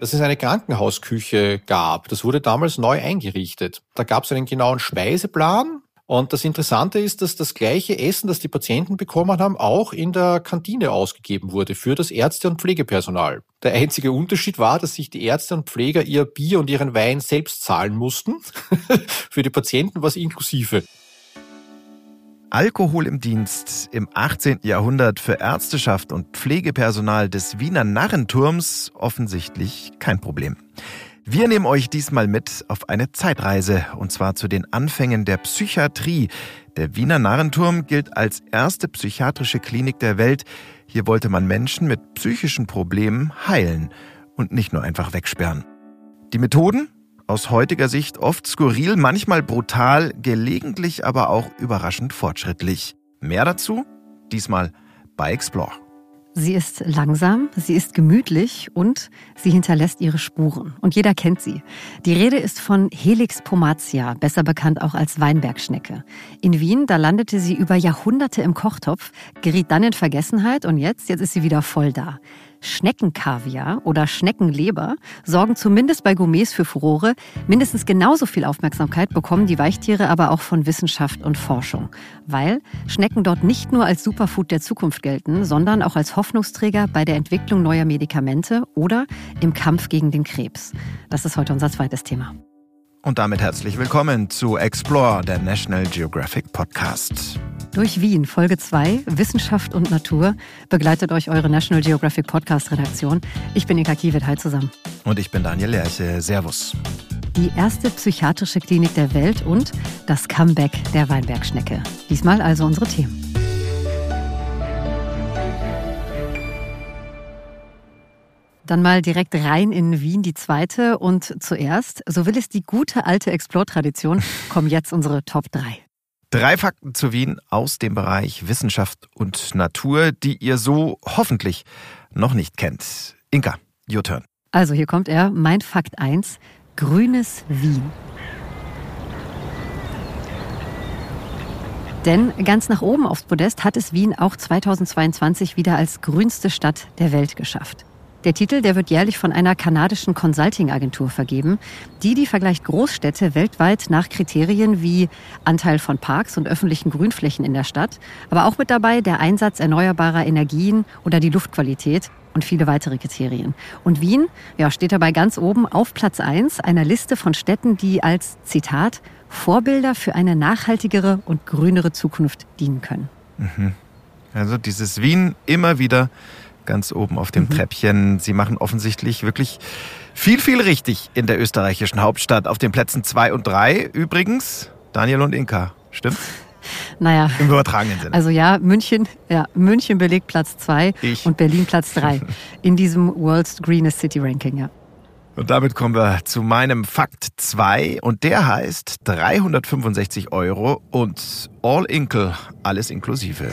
dass es eine Krankenhausküche gab. Das wurde damals neu eingerichtet. Da gab es einen genauen Speiseplan. Und das Interessante ist, dass das gleiche Essen, das die Patienten bekommen haben, auch in der Kantine ausgegeben wurde für das Ärzte- und Pflegepersonal. Der einzige Unterschied war, dass sich die Ärzte und Pfleger ihr Bier und ihren Wein selbst zahlen mussten. für die Patienten war es inklusive. Alkohol im Dienst im 18. Jahrhundert für Ärzteschaft und Pflegepersonal des Wiener Narrenturms offensichtlich kein Problem. Wir nehmen euch diesmal mit auf eine Zeitreise, und zwar zu den Anfängen der Psychiatrie. Der Wiener Narrenturm gilt als erste psychiatrische Klinik der Welt. Hier wollte man Menschen mit psychischen Problemen heilen und nicht nur einfach wegsperren. Die Methoden? Aus heutiger Sicht oft skurril, manchmal brutal, gelegentlich aber auch überraschend fortschrittlich. Mehr dazu? Diesmal bei Explore. Sie ist langsam, sie ist gemütlich und sie hinterlässt ihre Spuren. Und jeder kennt sie. Die Rede ist von Helix pomatia, besser bekannt auch als Weinbergschnecke. In Wien, da landete sie über Jahrhunderte im Kochtopf, geriet dann in Vergessenheit und jetzt, jetzt ist sie wieder voll da. Schneckenkaviar oder Schneckenleber sorgen zumindest bei Gourmets für Furore. Mindestens genauso viel Aufmerksamkeit bekommen die Weichtiere aber auch von Wissenschaft und Forschung. Weil Schnecken dort nicht nur als Superfood der Zukunft gelten, sondern auch als Hoffnungsträger bei der Entwicklung neuer Medikamente oder im Kampf gegen den Krebs. Das ist heute unser zweites Thema. Und damit herzlich willkommen zu Explore, der National Geographic Podcast. Durch Wien, Folge 2, Wissenschaft und Natur, begleitet euch eure National Geographic Podcast Redaktion. Ich bin Eka Kiewit, hi zusammen. Und ich bin Daniel Lerche, servus. Die erste psychiatrische Klinik der Welt und das Comeback der Weinbergschnecke. Diesmal also unsere Themen. Dann mal direkt rein in Wien, die zweite. Und zuerst, so will es die gute alte Explore-Tradition, kommen jetzt unsere Top 3. Drei Fakten zu Wien aus dem Bereich Wissenschaft und Natur, die ihr so hoffentlich noch nicht kennt. Inka, your turn. Also hier kommt er, mein Fakt 1, grünes Wien. Denn ganz nach oben aufs Podest hat es Wien auch 2022 wieder als grünste Stadt der Welt geschafft. Der Titel, der wird jährlich von einer kanadischen Consulting-Agentur vergeben. Die, die vergleicht Großstädte weltweit nach Kriterien wie Anteil von Parks und öffentlichen Grünflächen in der Stadt, aber auch mit dabei der Einsatz erneuerbarer Energien oder die Luftqualität und viele weitere Kriterien. Und Wien ja, steht dabei ganz oben auf Platz 1 einer Liste von Städten, die als, Zitat, Vorbilder für eine nachhaltigere und grünere Zukunft dienen können. Mhm. Also dieses Wien immer wieder ganz oben auf dem mhm. Treppchen. Sie machen offensichtlich wirklich viel, viel richtig in der österreichischen Hauptstadt. Auf den Plätzen zwei und drei übrigens Daniel und Inka. Stimmt? Naja. Im übertragenen Sinne. Also ja, München, ja, München belegt Platz zwei und Berlin Platz drei in diesem World's Greenest City Ranking, ja. Und damit kommen wir zu meinem Fakt 2 und der heißt 365 Euro und All Inkle, alles inklusive.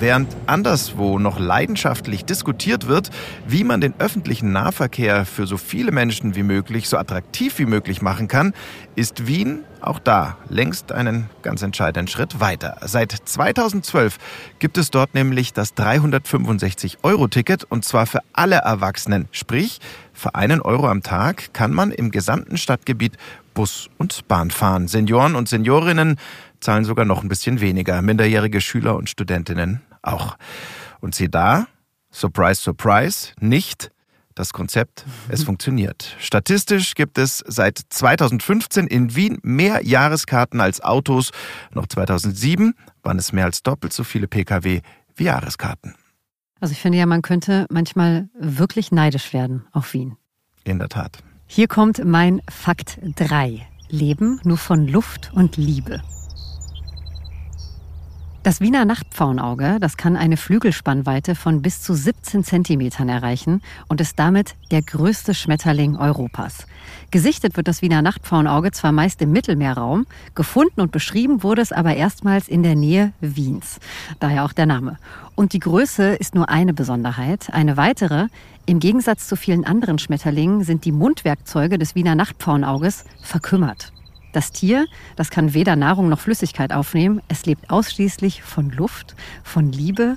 Während anderswo noch leidenschaftlich diskutiert wird, wie man den öffentlichen Nahverkehr für so viele Menschen wie möglich so attraktiv wie möglich machen kann, ist Wien auch da längst einen ganz entscheidenden Schritt weiter. Seit 2012 gibt es dort nämlich das 365-Euro-Ticket und zwar für alle Erwachsenen. Sprich, für einen Euro am Tag kann man im gesamten Stadtgebiet Bus und Bahn fahren. Senioren und Seniorinnen zahlen sogar noch ein bisschen weniger. Minderjährige Schüler und Studentinnen auch. Und sie da, surprise, surprise, nicht das Konzept, es funktioniert. Statistisch gibt es seit 2015 in Wien mehr Jahreskarten als Autos. Noch 2007 waren es mehr als doppelt so viele Pkw wie Jahreskarten. Also ich finde ja, man könnte manchmal wirklich neidisch werden auf Wien. In der Tat. Hier kommt mein Fakt 3. Leben nur von Luft und Liebe. Das Wiener Nachtpfauenauge, das kann eine Flügelspannweite von bis zu 17 Zentimetern erreichen und ist damit der größte Schmetterling Europas. Gesichtet wird das Wiener Nachtpfauenauge zwar meist im Mittelmeerraum, gefunden und beschrieben wurde es aber erstmals in der Nähe Wiens. Daher auch der Name. Und die Größe ist nur eine Besonderheit. Eine weitere, im Gegensatz zu vielen anderen Schmetterlingen sind die Mundwerkzeuge des Wiener Nachtpfauenauges verkümmert. Das Tier, das kann weder Nahrung noch Flüssigkeit aufnehmen. Es lebt ausschließlich von Luft, von Liebe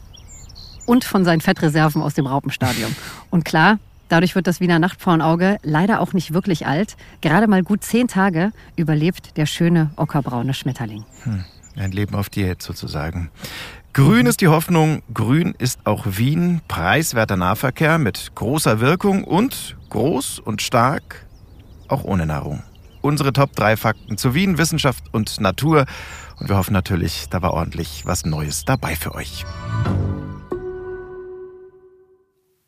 und von seinen Fettreserven aus dem Raupenstadium. Und klar, Dadurch wird das Wiener Nachtpfauenauge leider auch nicht wirklich alt. Gerade mal gut zehn Tage überlebt der schöne ockerbraune Schmetterling. Hm, ein Leben auf Diät sozusagen. Grün ist die Hoffnung, grün ist auch Wien, preiswerter Nahverkehr mit großer Wirkung und groß und stark, auch ohne Nahrung. Unsere Top 3 Fakten zu Wien, Wissenschaft und Natur. Und wir hoffen natürlich, da war ordentlich was Neues dabei für euch.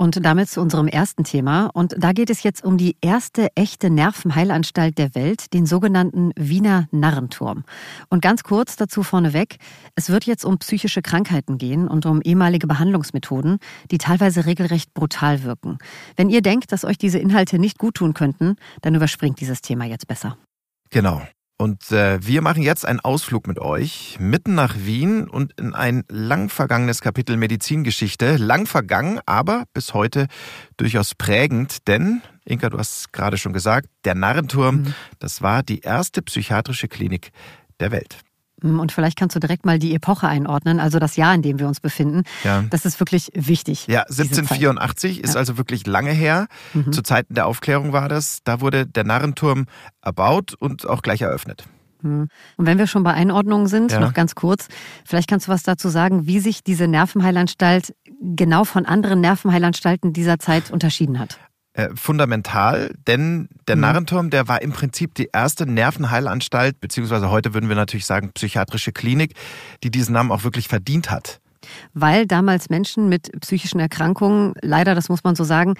Und damit zu unserem ersten Thema. Und da geht es jetzt um die erste echte Nervenheilanstalt der Welt, den sogenannten Wiener Narrenturm. Und ganz kurz dazu vorneweg, es wird jetzt um psychische Krankheiten gehen und um ehemalige Behandlungsmethoden, die teilweise regelrecht brutal wirken. Wenn ihr denkt, dass euch diese Inhalte nicht gut tun könnten, dann überspringt dieses Thema jetzt besser. Genau. Und äh, wir machen jetzt einen Ausflug mit euch mitten nach Wien und in ein lang vergangenes Kapitel Medizingeschichte. Lang vergangen, aber bis heute durchaus prägend, denn, Inka, du hast gerade schon gesagt, der Narrenturm, mhm. das war die erste psychiatrische Klinik der Welt. Mhm, und vielleicht kannst du direkt mal die Epoche einordnen, also das Jahr, in dem wir uns befinden. Ja. Das ist wirklich wichtig. Ja, 1784 ist ja. also wirklich lange her. Mhm. Zu Zeiten der Aufklärung war das. Da wurde der Narrenturm erbaut und auch gleich eröffnet. Mhm. Und wenn wir schon bei Einordnungen sind, ja. noch ganz kurz, vielleicht kannst du was dazu sagen, wie sich diese Nervenheilanstalt genau von anderen Nervenheilanstalten dieser Zeit unterschieden hat. Äh, fundamental, denn der mhm. Narrenturm, der war im Prinzip die erste Nervenheilanstalt, beziehungsweise heute würden wir natürlich sagen psychiatrische Klinik, die diesen Namen auch wirklich verdient hat. Weil damals Menschen mit psychischen Erkrankungen, leider, das muss man so sagen,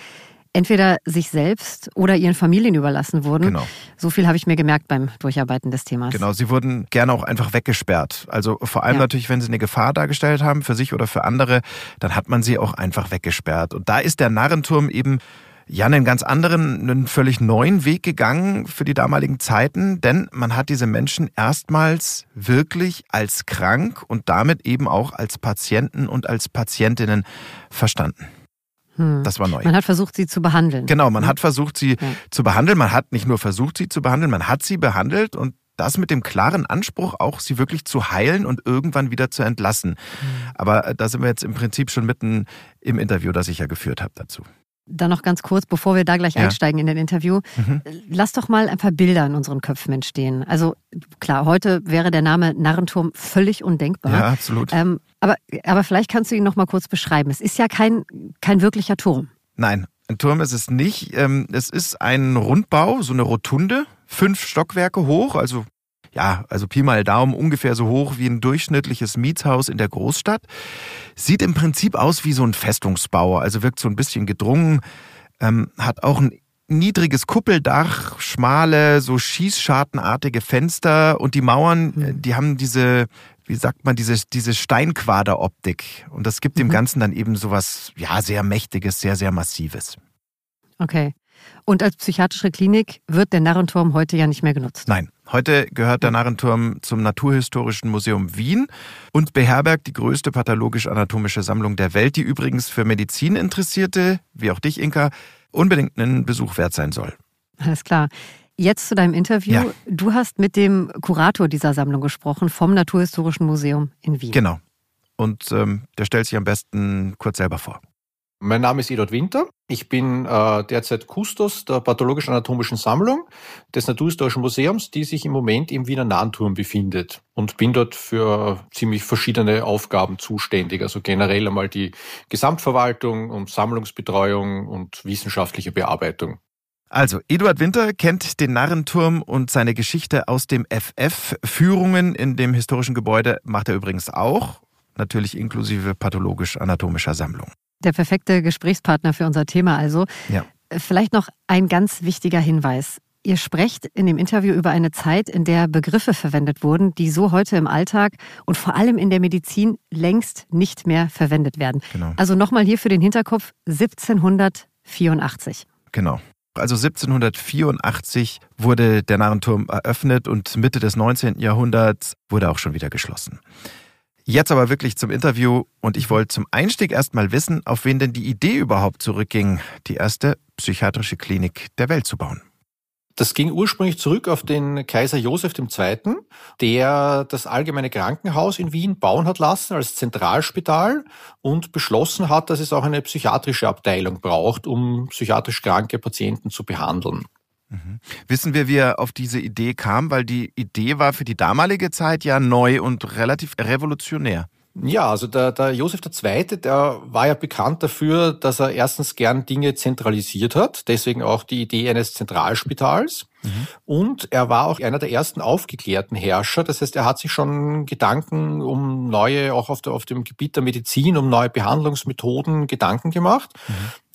entweder sich selbst oder ihren Familien überlassen wurden. Genau. So viel habe ich mir gemerkt beim Durcharbeiten des Themas. Genau, sie wurden gerne auch einfach weggesperrt. Also vor allem ja. natürlich, wenn sie eine Gefahr dargestellt haben für sich oder für andere, dann hat man sie auch einfach weggesperrt. Und da ist der Narrenturm eben ja einen ganz anderen, einen völlig neuen Weg gegangen für die damaligen Zeiten, denn man hat diese Menschen erstmals wirklich als krank und damit eben auch als Patienten und als Patientinnen verstanden. Hm. Das war neu. Man hat versucht, sie zu behandeln. Genau, man hm. hat versucht, sie ja. zu behandeln. Man hat nicht nur versucht, sie zu behandeln, man hat sie behandelt und das mit dem klaren Anspruch, auch sie wirklich zu heilen und irgendwann wieder zu entlassen. Hm. Aber äh, da sind wir jetzt im Prinzip schon mitten im Interview, das ich ja geführt habe dazu. Dann noch ganz kurz, bevor wir da gleich ja. einsteigen in den Interview. Mhm. Lass doch mal ein paar Bilder in unseren Köpfen entstehen. Also klar, heute wäre der Name Narrenturm völlig undenkbar. Ja, absolut. Ähm, aber, aber vielleicht kannst du ihn noch mal kurz beschreiben. Es ist ja kein, kein wirklicher Turm. Nein, ein Turm ist es nicht. Ähm, es ist ein Rundbau, so eine Rotunde, fünf Stockwerke hoch, also ja, also Pi mal Daumen ungefähr so hoch wie ein durchschnittliches Mietshaus in der Großstadt. Sieht im Prinzip aus wie so ein Festungsbau, also wirkt so ein bisschen gedrungen, ähm, hat auch ein niedriges Kuppeldach, schmale, so schießschartenartige Fenster und die Mauern, mhm. die haben diese, wie sagt man, diese, diese Steinquaderoptik. Und das gibt dem mhm. Ganzen dann eben sowas, ja, sehr mächtiges, sehr, sehr massives. Okay. Und als psychiatrische Klinik wird der Narrenturm heute ja nicht mehr genutzt. Nein, heute gehört der Narrenturm zum Naturhistorischen Museum Wien und beherbergt die größte pathologisch-anatomische Sammlung der Welt, die übrigens für Medizin Interessierte, wie auch dich, Inka, unbedingt einen Besuch wert sein soll. Alles klar. Jetzt zu deinem Interview. Ja. Du hast mit dem Kurator dieser Sammlung gesprochen vom Naturhistorischen Museum in Wien. Genau. Und ähm, der stellt sich am besten kurz selber vor. Mein Name ist Eduard Winter. Ich bin äh, derzeit Kustos der Pathologisch-Anatomischen Sammlung des Naturhistorischen Museums, die sich im Moment im Wiener Nahenturm befindet und bin dort für ziemlich verschiedene Aufgaben zuständig. Also generell einmal die Gesamtverwaltung und Sammlungsbetreuung und wissenschaftliche Bearbeitung. Also, Eduard Winter kennt den Narrenturm und seine Geschichte aus dem FF. Führungen in dem historischen Gebäude macht er übrigens auch, natürlich inklusive pathologisch-anatomischer Sammlung. Der perfekte Gesprächspartner für unser Thema also. Ja. Vielleicht noch ein ganz wichtiger Hinweis. Ihr sprecht in dem Interview über eine Zeit, in der Begriffe verwendet wurden, die so heute im Alltag und vor allem in der Medizin längst nicht mehr verwendet werden. Genau. Also nochmal hier für den Hinterkopf 1784. Genau. Also 1784 wurde der Narrenturm eröffnet und Mitte des 19. Jahrhunderts wurde auch schon wieder geschlossen. Jetzt aber wirklich zum Interview und ich wollte zum Einstieg erstmal wissen, auf wen denn die Idee überhaupt zurückging, die erste psychiatrische Klinik der Welt zu bauen. Das ging ursprünglich zurück auf den Kaiser Josef II., der das allgemeine Krankenhaus in Wien bauen hat lassen als Zentralspital und beschlossen hat, dass es auch eine psychiatrische Abteilung braucht, um psychiatrisch kranke Patienten zu behandeln. Mhm. Wissen wir, wie er auf diese Idee kam? Weil die Idee war für die damalige Zeit ja neu und relativ revolutionär. Ja, also der, der Josef II., der war ja bekannt dafür, dass er erstens gern Dinge zentralisiert hat, deswegen auch die Idee eines Zentralspitals. Mhm. Und er war auch einer der ersten aufgeklärten Herrscher. Das heißt, er hat sich schon Gedanken um neue, auch auf, der, auf dem Gebiet der Medizin, um neue Behandlungsmethoden Gedanken gemacht. Mhm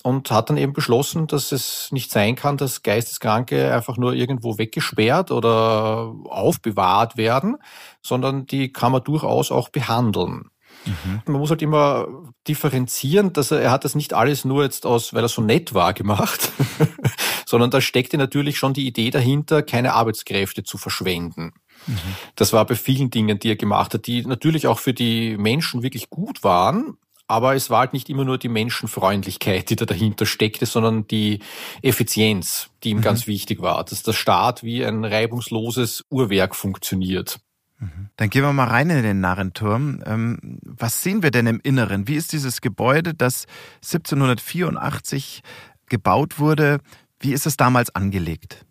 und hat dann eben beschlossen, dass es nicht sein kann, dass Geisteskranke einfach nur irgendwo weggesperrt oder aufbewahrt werden, sondern die kann man durchaus auch behandeln. Mhm. Man muss halt immer differenzieren, dass er, er hat das nicht alles nur jetzt aus, weil er so nett war, gemacht, sondern da steckte natürlich schon die Idee dahinter, keine Arbeitskräfte zu verschwenden. Mhm. Das war bei vielen Dingen, die er gemacht hat, die natürlich auch für die Menschen wirklich gut waren, aber es war halt nicht immer nur die Menschenfreundlichkeit, die da dahinter steckte, sondern die Effizienz, die ihm mhm. ganz wichtig war, dass der Staat wie ein reibungsloses Uhrwerk funktioniert. Mhm. Dann gehen wir mal rein in den Narrenturm. Ähm, was sehen wir denn im Inneren? Wie ist dieses Gebäude, das 1784 gebaut wurde? Wie ist es damals angelegt?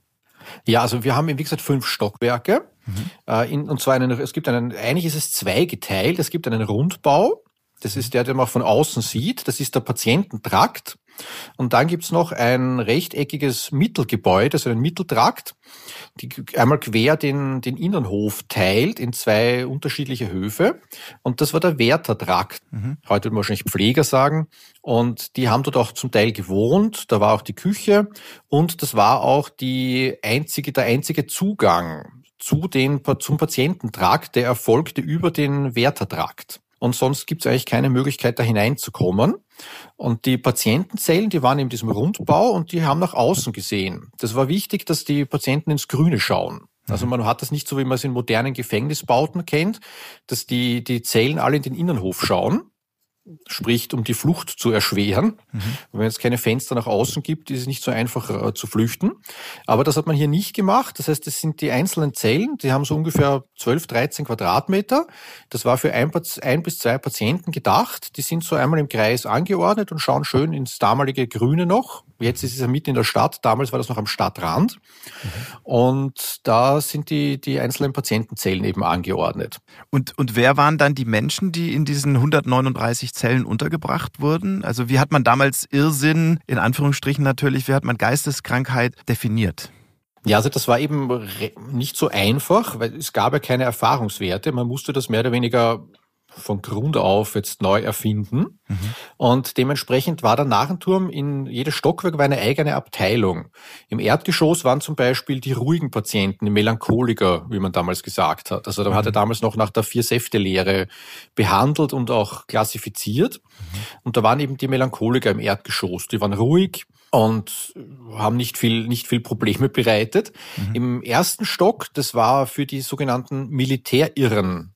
Ja, also wir haben, wie gesagt, fünf Stockwerke. Mhm. Äh, und zwar einen, es gibt einen, eigentlich ist es zweigeteilt. Es gibt einen Rundbau, das ist der, den man von außen sieht. Das ist der Patiententrakt. Und dann gibt's noch ein rechteckiges Mittelgebäude, also einen Mitteltrakt, die einmal quer den, den Innenhof teilt in zwei unterschiedliche Höfe. Und das war der Wärtertrakt. Mhm. Heute würde man wahrscheinlich Pfleger sagen. Und die haben dort auch zum Teil gewohnt. Da war auch die Küche. Und das war auch die einzige, der einzige Zugang zu den, zum Patiententrakt, der erfolgte über den Wärtertrakt und sonst gibt es eigentlich keine Möglichkeit, da hineinzukommen. Und die Patientenzellen, die waren in diesem Rundbau und die haben nach außen gesehen. Das war wichtig, dass die Patienten ins Grüne schauen. Also mhm. man hat das nicht so, wie man es in modernen Gefängnisbauten kennt, dass die, die Zellen alle in den Innenhof schauen, spricht, um die Flucht zu erschweren. Mhm. Wenn es keine Fenster nach außen gibt, ist es nicht so einfach äh, zu flüchten. Aber das hat man hier nicht gemacht. Das heißt, das sind die einzelnen Zellen, die haben so ungefähr 12, 13 Quadratmeter. Das war für ein, ein bis zwei Patienten gedacht. Die sind so einmal im Kreis angeordnet und schauen schön ins damalige Grüne noch. Jetzt ist es ja mitten in der Stadt. Damals war das noch am Stadtrand. Mhm. Und da sind die, die einzelnen Patientenzellen eben angeordnet. Und, und wer waren dann die Menschen, die in diesen 139 Zellen untergebracht wurden? Also wie hat man damals Irrsinn, in Anführungsstrichen natürlich, wie hat man Geisteskrankheit definiert? Ja, also das war eben nicht so einfach, weil es gab ja keine Erfahrungswerte. Man musste das mehr oder weniger von Grund auf jetzt neu erfinden. Mhm. Und dementsprechend war der Narrenturm in jedes Stockwerk war eine eigene Abteilung. Im Erdgeschoss waren zum Beispiel die ruhigen Patienten, die Melancholiker, wie man damals gesagt hat. Also da mhm. hat er damals noch nach der Vier-Säfte-Lehre behandelt und auch klassifiziert. Mhm. Und da waren eben die Melancholiker im Erdgeschoss. Die waren ruhig, und haben nicht viel, nicht viel Probleme bereitet. Mhm. Im ersten Stock, das war für die sogenannten Militärirren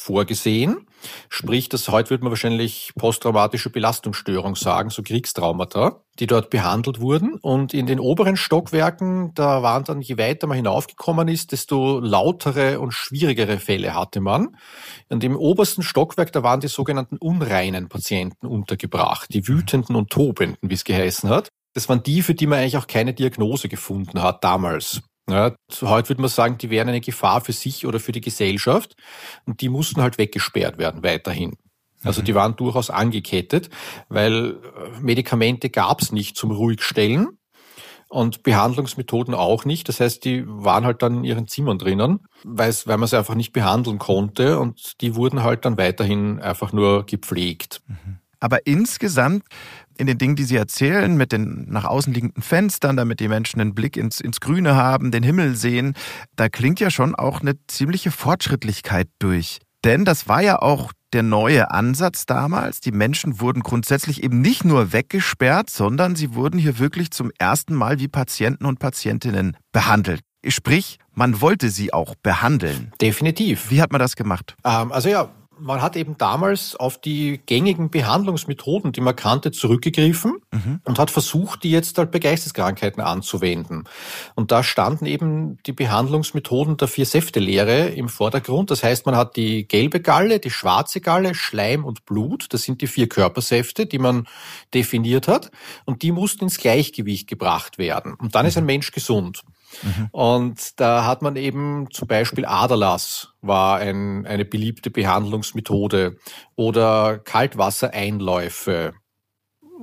vorgesehen. Sprich, das heute würde man wahrscheinlich posttraumatische Belastungsstörung sagen, so Kriegstraumata, die dort behandelt wurden. Und in den oberen Stockwerken, da waren dann, je weiter man hinaufgekommen ist, desto lautere und schwierigere Fälle hatte man. Und im obersten Stockwerk, da waren die sogenannten unreinen Patienten untergebracht, die wütenden und tobenden, wie es geheißen hat. Das waren die, für die man eigentlich auch keine Diagnose gefunden hat damals. Ja, heute würde man sagen, die wären eine Gefahr für sich oder für die Gesellschaft und die mussten halt weggesperrt werden weiterhin. Also mhm. die waren durchaus angekettet, weil äh, Medikamente gab es nicht zum Ruhigstellen und Behandlungsmethoden auch nicht. Das heißt, die waren halt dann in ihren Zimmern drinnen, weil man sie einfach nicht behandeln konnte und die wurden halt dann weiterhin einfach nur gepflegt. Mhm. Aber insgesamt in den Dingen, die Sie erzählen, mit den nach außen liegenden Fenstern, damit die Menschen einen Blick ins, ins Grüne haben, den Himmel sehen, da klingt ja schon auch eine ziemliche Fortschrittlichkeit durch. Denn das war ja auch der neue Ansatz damals. Die Menschen wurden grundsätzlich eben nicht nur weggesperrt, sondern sie wurden hier wirklich zum ersten Mal wie Patienten und Patientinnen behandelt. Sprich, man wollte sie auch behandeln. Definitiv. Wie hat man das gemacht? Ähm, also ja, man hat eben damals auf die gängigen Behandlungsmethoden, die man kannte, zurückgegriffen mhm. und hat versucht, die jetzt halt bei Geisteskrankheiten anzuwenden. Und da standen eben die Behandlungsmethoden der Vier-Säfte-Lehre im Vordergrund. Das heißt, man hat die gelbe Galle, die schwarze Galle, Schleim und Blut. Das sind die vier Körpersäfte, die man definiert hat. Und die mussten ins Gleichgewicht gebracht werden. Und dann ist ein Mensch gesund. Mhm. Und da hat man eben zum Beispiel Aderlass war ein, eine beliebte Behandlungsmethode oder Kaltwassereinläufe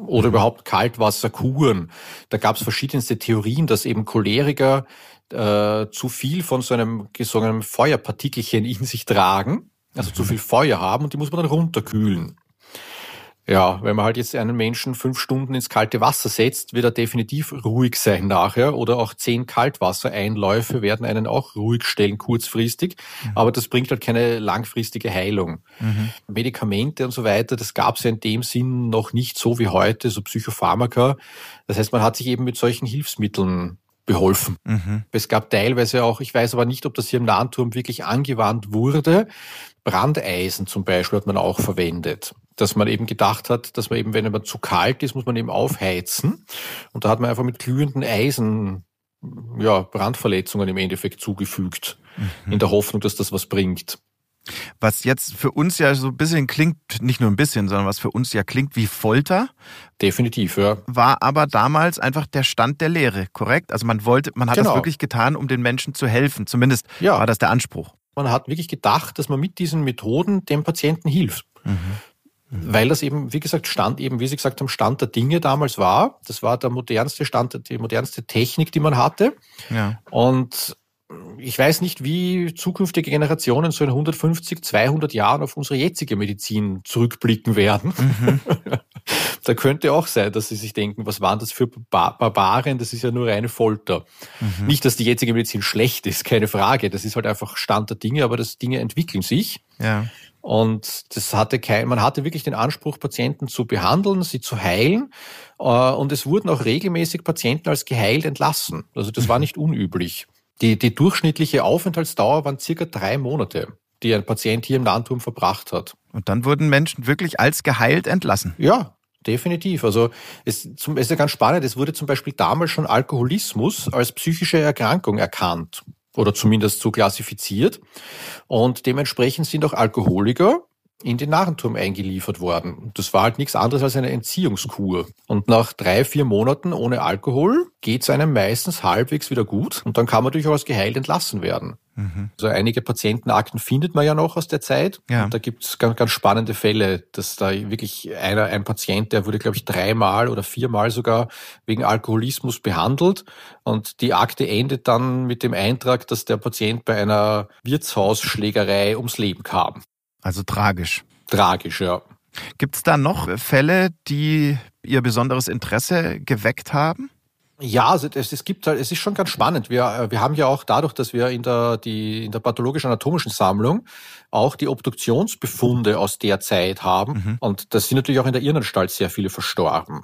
oder mhm. überhaupt Kaltwasserkuren. Da gab es verschiedenste Theorien, dass eben Choleriker äh, zu viel von so einem, einem Feuerpartikelchen in sich tragen, also mhm. zu viel Feuer haben und die muss man dann runterkühlen. Ja, wenn man halt jetzt einen Menschen fünf Stunden ins kalte Wasser setzt, wird er definitiv ruhig sein nachher. Oder auch zehn Kaltwassereinläufe werden einen auch ruhig stellen, kurzfristig. Mhm. Aber das bringt halt keine langfristige Heilung. Mhm. Medikamente und so weiter, das gab es ja in dem Sinn noch nicht so wie heute, so Psychopharmaka. Das heißt, man hat sich eben mit solchen Hilfsmitteln beholfen. Mhm. Es gab teilweise auch, ich weiß aber nicht, ob das hier im Nahenturm wirklich angewandt wurde, Brandeisen zum Beispiel hat man auch verwendet dass man eben gedacht hat, dass man eben, wenn man zu kalt ist, muss man eben aufheizen. Und da hat man einfach mit glühenden Eisen ja, Brandverletzungen im Endeffekt zugefügt, mhm. in der Hoffnung, dass das was bringt. Was jetzt für uns ja so ein bisschen klingt, nicht nur ein bisschen, sondern was für uns ja klingt wie Folter. Definitiv, ja. War aber damals einfach der Stand der Lehre, korrekt? Also man wollte, man hat genau. das wirklich getan, um den Menschen zu helfen. Zumindest ja. war das der Anspruch. Man hat wirklich gedacht, dass man mit diesen Methoden dem Patienten hilft. Mhm. Weil das eben, wie gesagt, Stand eben, wie Sie gesagt haben, Stand der Dinge damals war. Das war der modernste Stand, die modernste Technik, die man hatte. Ja. Und ich weiß nicht, wie zukünftige Generationen so in 150, 200 Jahren auf unsere jetzige Medizin zurückblicken werden. Mhm. da könnte auch sein, dass sie sich denken, was waren das für Barbaren? Das ist ja nur reine Folter. Mhm. Nicht, dass die jetzige Medizin schlecht ist, keine Frage. Das ist halt einfach Stand der Dinge, aber das Dinge entwickeln sich. Ja. Und das hatte kein, man hatte wirklich den Anspruch, Patienten zu behandeln, sie zu heilen. Äh, und es wurden auch regelmäßig Patienten als geheilt entlassen. Also das war mhm. nicht unüblich. Die, die durchschnittliche Aufenthaltsdauer waren circa drei Monate, die ein Patient hier im Landturm verbracht hat. Und dann wurden Menschen wirklich als geheilt entlassen. Ja, definitiv. Also es, es ist ja ganz spannend, es wurde zum Beispiel damals schon Alkoholismus als psychische Erkrankung erkannt oder zumindest so klassifiziert. Und dementsprechend sind auch Alkoholiker in den Narrenturm eingeliefert worden. Das war halt nichts anderes als eine Entziehungskur. Und nach drei, vier Monaten ohne Alkohol geht es einem meistens halbwegs wieder gut und dann kann man durchaus geheilt entlassen werden. Mhm. Also einige Patientenakten findet man ja noch aus der Zeit. Ja. Und da gibt es ganz, ganz spannende Fälle, dass da wirklich einer, ein Patient, der wurde, glaube ich, dreimal oder viermal sogar wegen Alkoholismus behandelt. Und die Akte endet dann mit dem Eintrag, dass der Patient bei einer Wirtshausschlägerei ums Leben kam. Also tragisch. Tragisch, ja. Gibt es da noch Fälle, die Ihr besonderes Interesse geweckt haben? Ja, also es, es gibt halt, es ist schon ganz spannend. Wir, äh, wir haben ja auch dadurch, dass wir in der, die, in der pathologisch-anatomischen Sammlung auch die Obduktionsbefunde aus der Zeit haben. Mhm. Und da sind natürlich auch in der Irrenanstalt sehr viele verstorben.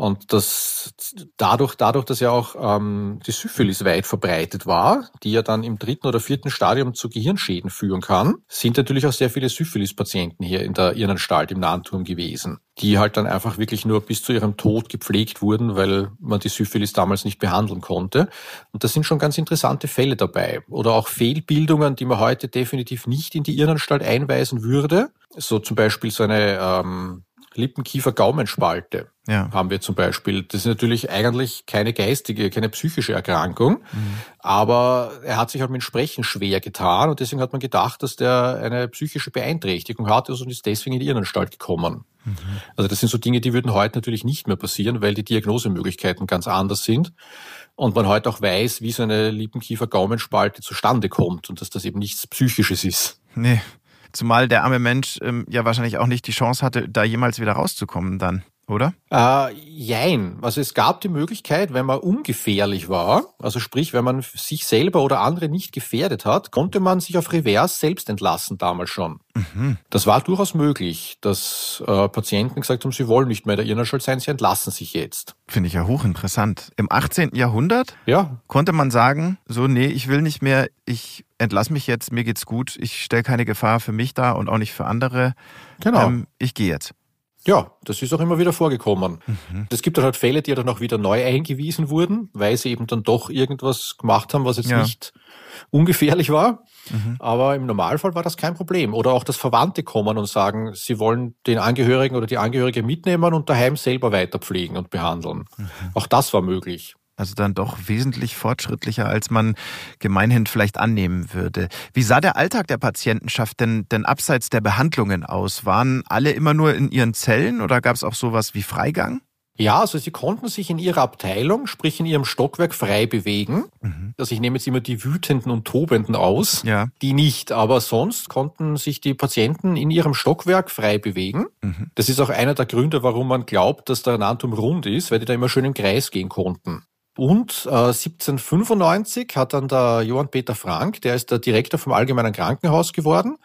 Und das dadurch, dadurch, dass ja auch ähm, die Syphilis weit verbreitet war, die ja dann im dritten oder vierten Stadium zu Gehirnschäden führen kann, sind natürlich auch sehr viele Syphilis-Patienten hier in der Irrenanstalt im Nahenturm gewesen, die halt dann einfach wirklich nur bis zu ihrem Tod gepflegt wurden, weil man die Syphilis damals nicht behandeln konnte. Und da sind schon ganz interessante Fälle dabei. Oder auch Fehlbildungen, die man heute definitiv nicht in die Irrenanstalt einweisen würde. So zum Beispiel so eine ähm, Lippenkiefer-Gaumenspalte ja. haben wir zum Beispiel. Das ist natürlich eigentlich keine geistige, keine psychische Erkrankung, mhm. aber er hat sich halt mit Sprechen schwer getan und deswegen hat man gedacht, dass der eine psychische Beeinträchtigung hat und ist deswegen in die Irrenanstalt gekommen. Mhm. Also das sind so Dinge, die würden heute natürlich nicht mehr passieren, weil die Diagnosemöglichkeiten ganz anders sind und man heute auch weiß, wie so eine Lippenkiefer-Gaumenspalte zustande kommt und dass das eben nichts Psychisches ist. Nee. Zumal der arme Mensch ähm, ja wahrscheinlich auch nicht die Chance hatte, da jemals wieder rauszukommen dann. Oder? Äh, jein. Also es gab die Möglichkeit, wenn man ungefährlich war, also sprich, wenn man sich selber oder andere nicht gefährdet hat, konnte man sich auf Reverse selbst entlassen damals schon. Mhm. Das war durchaus möglich, dass äh, Patienten gesagt haben, sie wollen nicht mehr der Irrenanstalt sein, sie entlassen sich jetzt. Finde ich ja hochinteressant. Im 18. Jahrhundert ja. konnte man sagen, so, nee, ich will nicht mehr, ich entlasse mich jetzt, mir geht's gut, ich stelle keine Gefahr für mich dar und auch nicht für andere. Genau. Ähm, ich gehe jetzt. Ja, das ist auch immer wieder vorgekommen. Mhm. Es gibt dann halt Fälle, die dann auch wieder neu eingewiesen wurden, weil sie eben dann doch irgendwas gemacht haben, was jetzt ja. nicht ungefährlich war. Mhm. Aber im Normalfall war das kein Problem. Oder auch, dass Verwandte kommen und sagen, sie wollen den Angehörigen oder die Angehörige mitnehmen und daheim selber weiterpflegen und behandeln. Mhm. Auch das war möglich. Also dann doch wesentlich fortschrittlicher, als man gemeinhin vielleicht annehmen würde. Wie sah der Alltag der Patientenschaft denn, denn abseits der Behandlungen aus? Waren alle immer nur in ihren Zellen oder gab es auch sowas wie Freigang? Ja, also sie konnten sich in ihrer Abteilung, sprich in ihrem Stockwerk frei bewegen. Mhm. Also ich nehme jetzt immer die Wütenden und Tobenden aus, ja. die nicht, aber sonst konnten sich die Patienten in ihrem Stockwerk frei bewegen. Mhm. Das ist auch einer der Gründe, warum man glaubt, dass der Nantum rund ist, weil die da immer schön im Kreis gehen konnten. Und äh, 1795 hat dann der Johann Peter Frank, der ist der Direktor vom Allgemeinen Krankenhaus geworden,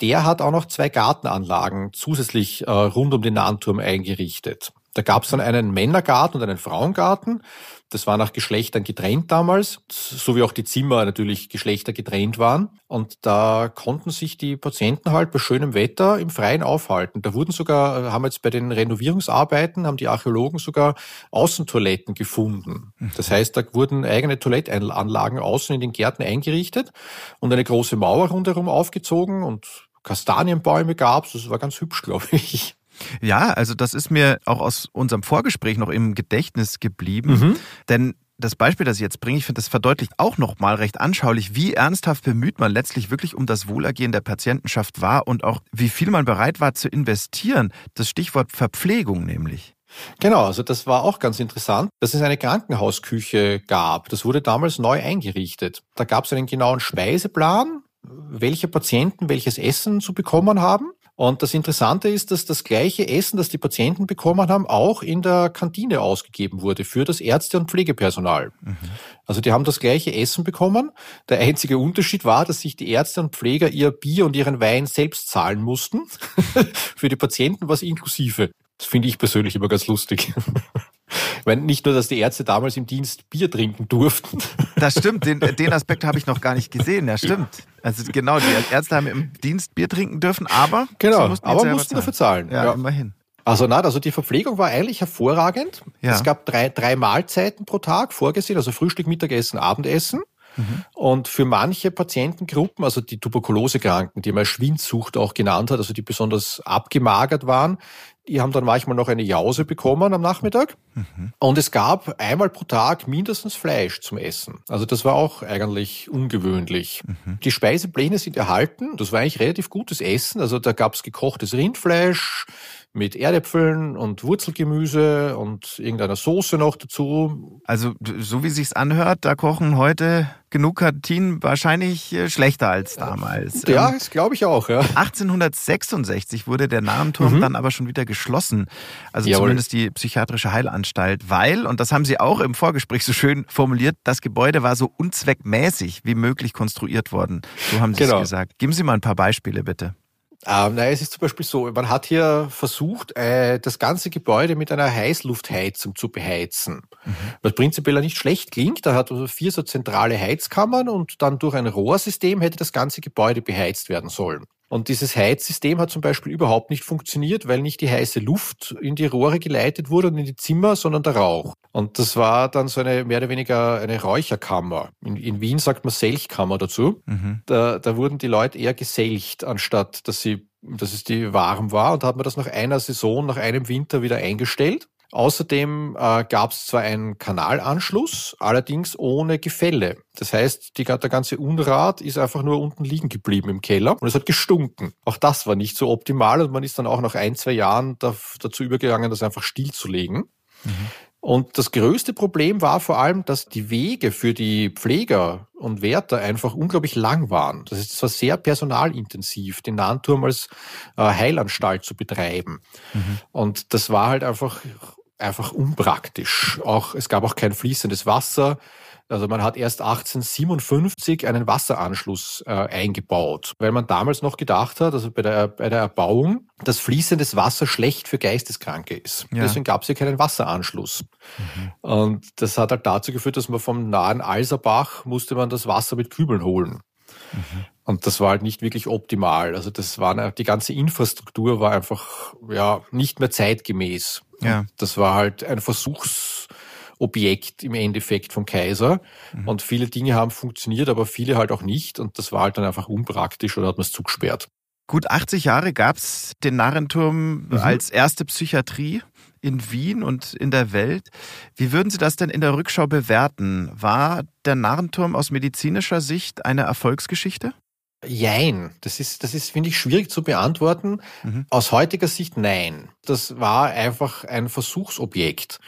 der hat auch noch zwei Gartenanlagen zusätzlich äh, rund um den Nahenturm eingerichtet. Da gab es dann einen Männergarten und einen Frauengarten. Das war nach Geschlechtern getrennt damals, so wie auch die Zimmer natürlich Geschlechter getrennt waren. Und da konnten sich die Patienten halt bei schönem Wetter im Freien aufhalten. Da wurden sogar, haben jetzt bei den Renovierungsarbeiten, haben die Archäologen sogar Außentoiletten gefunden. Das heißt, da wurden eigene Toilettanlagen außen in den Gärten eingerichtet und eine große Mauer rundherum aufgezogen und Kastanienbäume gab's. Das war ganz hübsch, glaube ich. Ja, also das ist mir auch aus unserem Vorgespräch noch im Gedächtnis geblieben. Mhm. Denn das Beispiel, das ich jetzt bringe, ich finde, das verdeutlicht auch noch mal recht anschaulich, wie ernsthaft bemüht man letztlich wirklich um das Wohlergehen der Patientenschaft war und auch wie viel man bereit war zu investieren. Das Stichwort Verpflegung nämlich. Genau, also das war auch ganz interessant, dass es eine Krankenhausküche gab. Das wurde damals neu eingerichtet. Da gab es einen genauen Speiseplan, welche Patienten welches Essen zu bekommen haben. Und das Interessante ist, dass das gleiche Essen, das die Patienten bekommen haben, auch in der Kantine ausgegeben wurde für das Ärzte- und Pflegepersonal. Mhm. Also die haben das gleiche Essen bekommen. Der einzige Unterschied war, dass sich die Ärzte und Pfleger ihr Bier und ihren Wein selbst zahlen mussten. für die Patienten was inklusive. Das finde ich persönlich immer ganz lustig. Ich meine, nicht nur, dass die Ärzte damals im Dienst Bier trinken durften. Das stimmt, den, den Aspekt habe ich noch gar nicht gesehen, ja stimmt. Also genau, die Ärzte haben im Dienst Bier trinken dürfen, aber genau, mussten aber mussten zahlen. dafür zahlen. Ja, ja, immerhin. Also nein, also die Verpflegung war eigentlich hervorragend. Ja. Es gab drei, drei Mahlzeiten pro Tag vorgesehen, also Frühstück, Mittagessen, Abendessen. Mhm. Und für manche Patientengruppen, also die Tuberkulosekranken, die man Schwindsucht auch genannt hat, also die besonders abgemagert waren, die haben dann manchmal noch eine Jause bekommen am Nachmittag. Mhm. Und es gab einmal pro Tag mindestens Fleisch zum Essen. Also das war auch eigentlich ungewöhnlich. Mhm. Die Speisepläne sind erhalten. Das war eigentlich relativ gutes Essen. Also da gab es gekochtes Rindfleisch, mit Erdäpfeln und Wurzelgemüse und irgendeiner Soße noch dazu. Also so wie sich's anhört, da kochen heute genug Kantinen wahrscheinlich äh, schlechter als damals. Ja, ähm, das glaube ich auch. Ja. 1866 wurde der Namenturm mhm. dann aber schon wieder geschlossen. Also Jawohl. zumindest die psychiatrische Heilanstalt, weil, und das haben Sie auch im Vorgespräch so schön formuliert, das Gebäude war so unzweckmäßig wie möglich konstruiert worden. So haben Sie genau. es gesagt. Geben Sie mal ein paar Beispiele bitte. Ähm, nein, es ist zum Beispiel so, man hat hier versucht, äh, das ganze Gebäude mit einer Heißluftheizung zu beheizen. Mhm. Was prinzipiell nicht schlecht klingt. Da hat also vier so zentrale Heizkammern und dann durch ein Rohrsystem hätte das ganze Gebäude beheizt werden sollen. Und dieses Heizsystem hat zum Beispiel überhaupt nicht funktioniert, weil nicht die heiße Luft in die Rohre geleitet wurde und in die Zimmer, sondern der Rauch. Und das war dann so eine mehr oder weniger eine Räucherkammer. In, in Wien sagt man Selchkammer dazu. Mhm. Da, da wurden die Leute eher geselcht, anstatt dass sie dass es die warm war und da hat man das nach einer Saison, nach einem Winter wieder eingestellt. Außerdem äh, gab es zwar einen Kanalanschluss, allerdings ohne Gefälle. Das heißt, die, der ganze Unrat ist einfach nur unten liegen geblieben im Keller und es hat gestunken. Auch das war nicht so optimal und man ist dann auch nach ein, zwei Jahren da, dazu übergegangen, das einfach stillzulegen. Mhm. Und das größte Problem war vor allem, dass die Wege für die Pfleger und Wärter einfach unglaublich lang waren. Das ist zwar sehr personalintensiv, den Nahenturm als äh, Heilanstalt zu betreiben. Mhm. Und das war halt einfach, einfach unpraktisch. Auch, es gab auch kein fließendes Wasser. Also man hat erst 1857 einen Wasseranschluss äh, eingebaut, weil man damals noch gedacht hat, also bei der, bei der Erbauung, dass fließendes Wasser schlecht für Geisteskranke ist. Ja. Deswegen gab es hier keinen Wasseranschluss. Mhm. Und das hat halt dazu geführt, dass man vom nahen Alserbach musste man das Wasser mit Kübeln holen. Mhm. Und das war halt nicht wirklich optimal. Also das war die ganze Infrastruktur war einfach ja nicht mehr zeitgemäß. Ja. Das war halt ein Versuchs Objekt im Endeffekt vom Kaiser. Mhm. Und viele Dinge haben funktioniert, aber viele halt auch nicht. Und das war halt dann einfach unpraktisch oder hat man es zugesperrt. Gut 80 Jahre gab es den Narrenturm mhm. als erste Psychiatrie in Wien und in der Welt. Wie würden Sie das denn in der Rückschau bewerten? War der Narrenturm aus medizinischer Sicht eine Erfolgsgeschichte? Jein. Das ist, das ist, finde ich, schwierig zu beantworten. Mhm. Aus heutiger Sicht nein. Das war einfach ein Versuchsobjekt.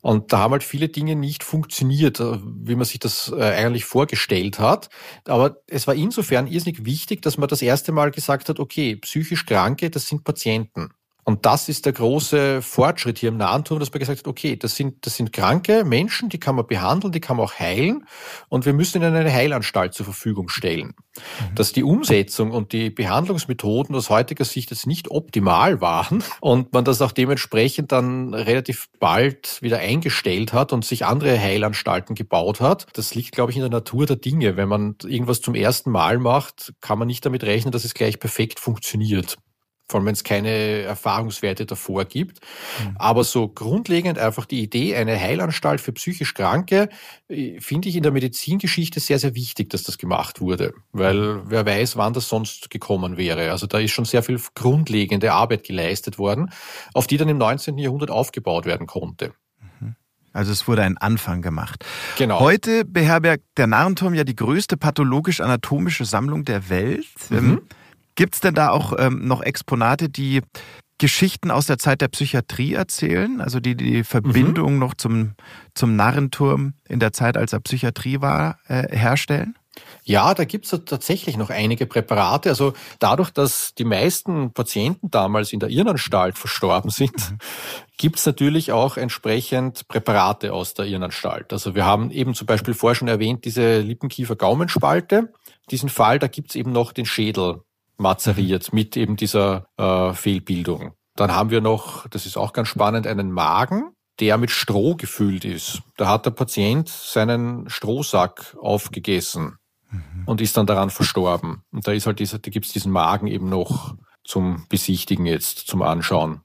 Und da haben halt viele Dinge nicht funktioniert, äh, wie man sich das äh, eigentlich vorgestellt hat. Aber es war insofern irrsinnig wichtig, dass man das erste Mal gesagt hat, okay, psychisch Kranke, das sind Patienten. Und das ist der große Fortschritt hier im Nahenturm, dass man gesagt hat, okay, das sind, das sind kranke Menschen, die kann man behandeln, die kann man auch heilen und wir müssen ihnen eine Heilanstalt zur Verfügung stellen. Mhm. Dass die Umsetzung und die Behandlungsmethoden aus heutiger Sicht jetzt nicht optimal waren und man das auch dementsprechend dann relativ bald wieder eingestellt hat und sich andere Heilanstalten gebaut hat, das liegt, glaube ich, in der Natur der Dinge. Wenn man irgendwas zum ersten Mal macht, kann man nicht damit rechnen, dass es gleich perfekt funktioniert vor allem wenn es keine Erfahrungswerte davor gibt. Mhm. Aber so grundlegend einfach die Idee, eine Heilanstalt für psychisch Kranke, äh, finde ich in der Medizingeschichte sehr, sehr wichtig, dass das gemacht wurde. Weil wer weiß, wann das sonst gekommen wäre. Also da ist schon sehr viel grundlegende Arbeit geleistet worden, auf die dann im 19. Jahrhundert aufgebaut werden konnte. Mhm. Also es wurde ein Anfang gemacht. Genau. Heute beherbergt der Narrenturm ja die größte pathologisch-anatomische Sammlung der Welt. Mhm. Gibt es denn da auch ähm, noch Exponate, die Geschichten aus der Zeit der Psychiatrie erzählen, also die die Verbindung mhm. noch zum, zum Narrenturm in der Zeit, als er Psychiatrie war, äh, herstellen? Ja, da gibt es tatsächlich noch einige Präparate. Also dadurch, dass die meisten Patienten damals in der Irrenanstalt verstorben sind, mhm. gibt es natürlich auch entsprechend Präparate aus der Irrenanstalt. Also wir haben eben zum Beispiel vorher schon erwähnt, diese Lippenkiefer-Gaumenspalte. Diesen Fall, da gibt es eben noch den Schädel mazeriert mit eben dieser äh, Fehlbildung. Dann haben wir noch, das ist auch ganz spannend, einen Magen, der mit Stroh gefüllt ist. Da hat der Patient seinen Strohsack aufgegessen mhm. und ist dann daran verstorben. Und da ist halt dieser, da gibt's diesen Magen eben noch zum Besichtigen jetzt, zum Anschauen.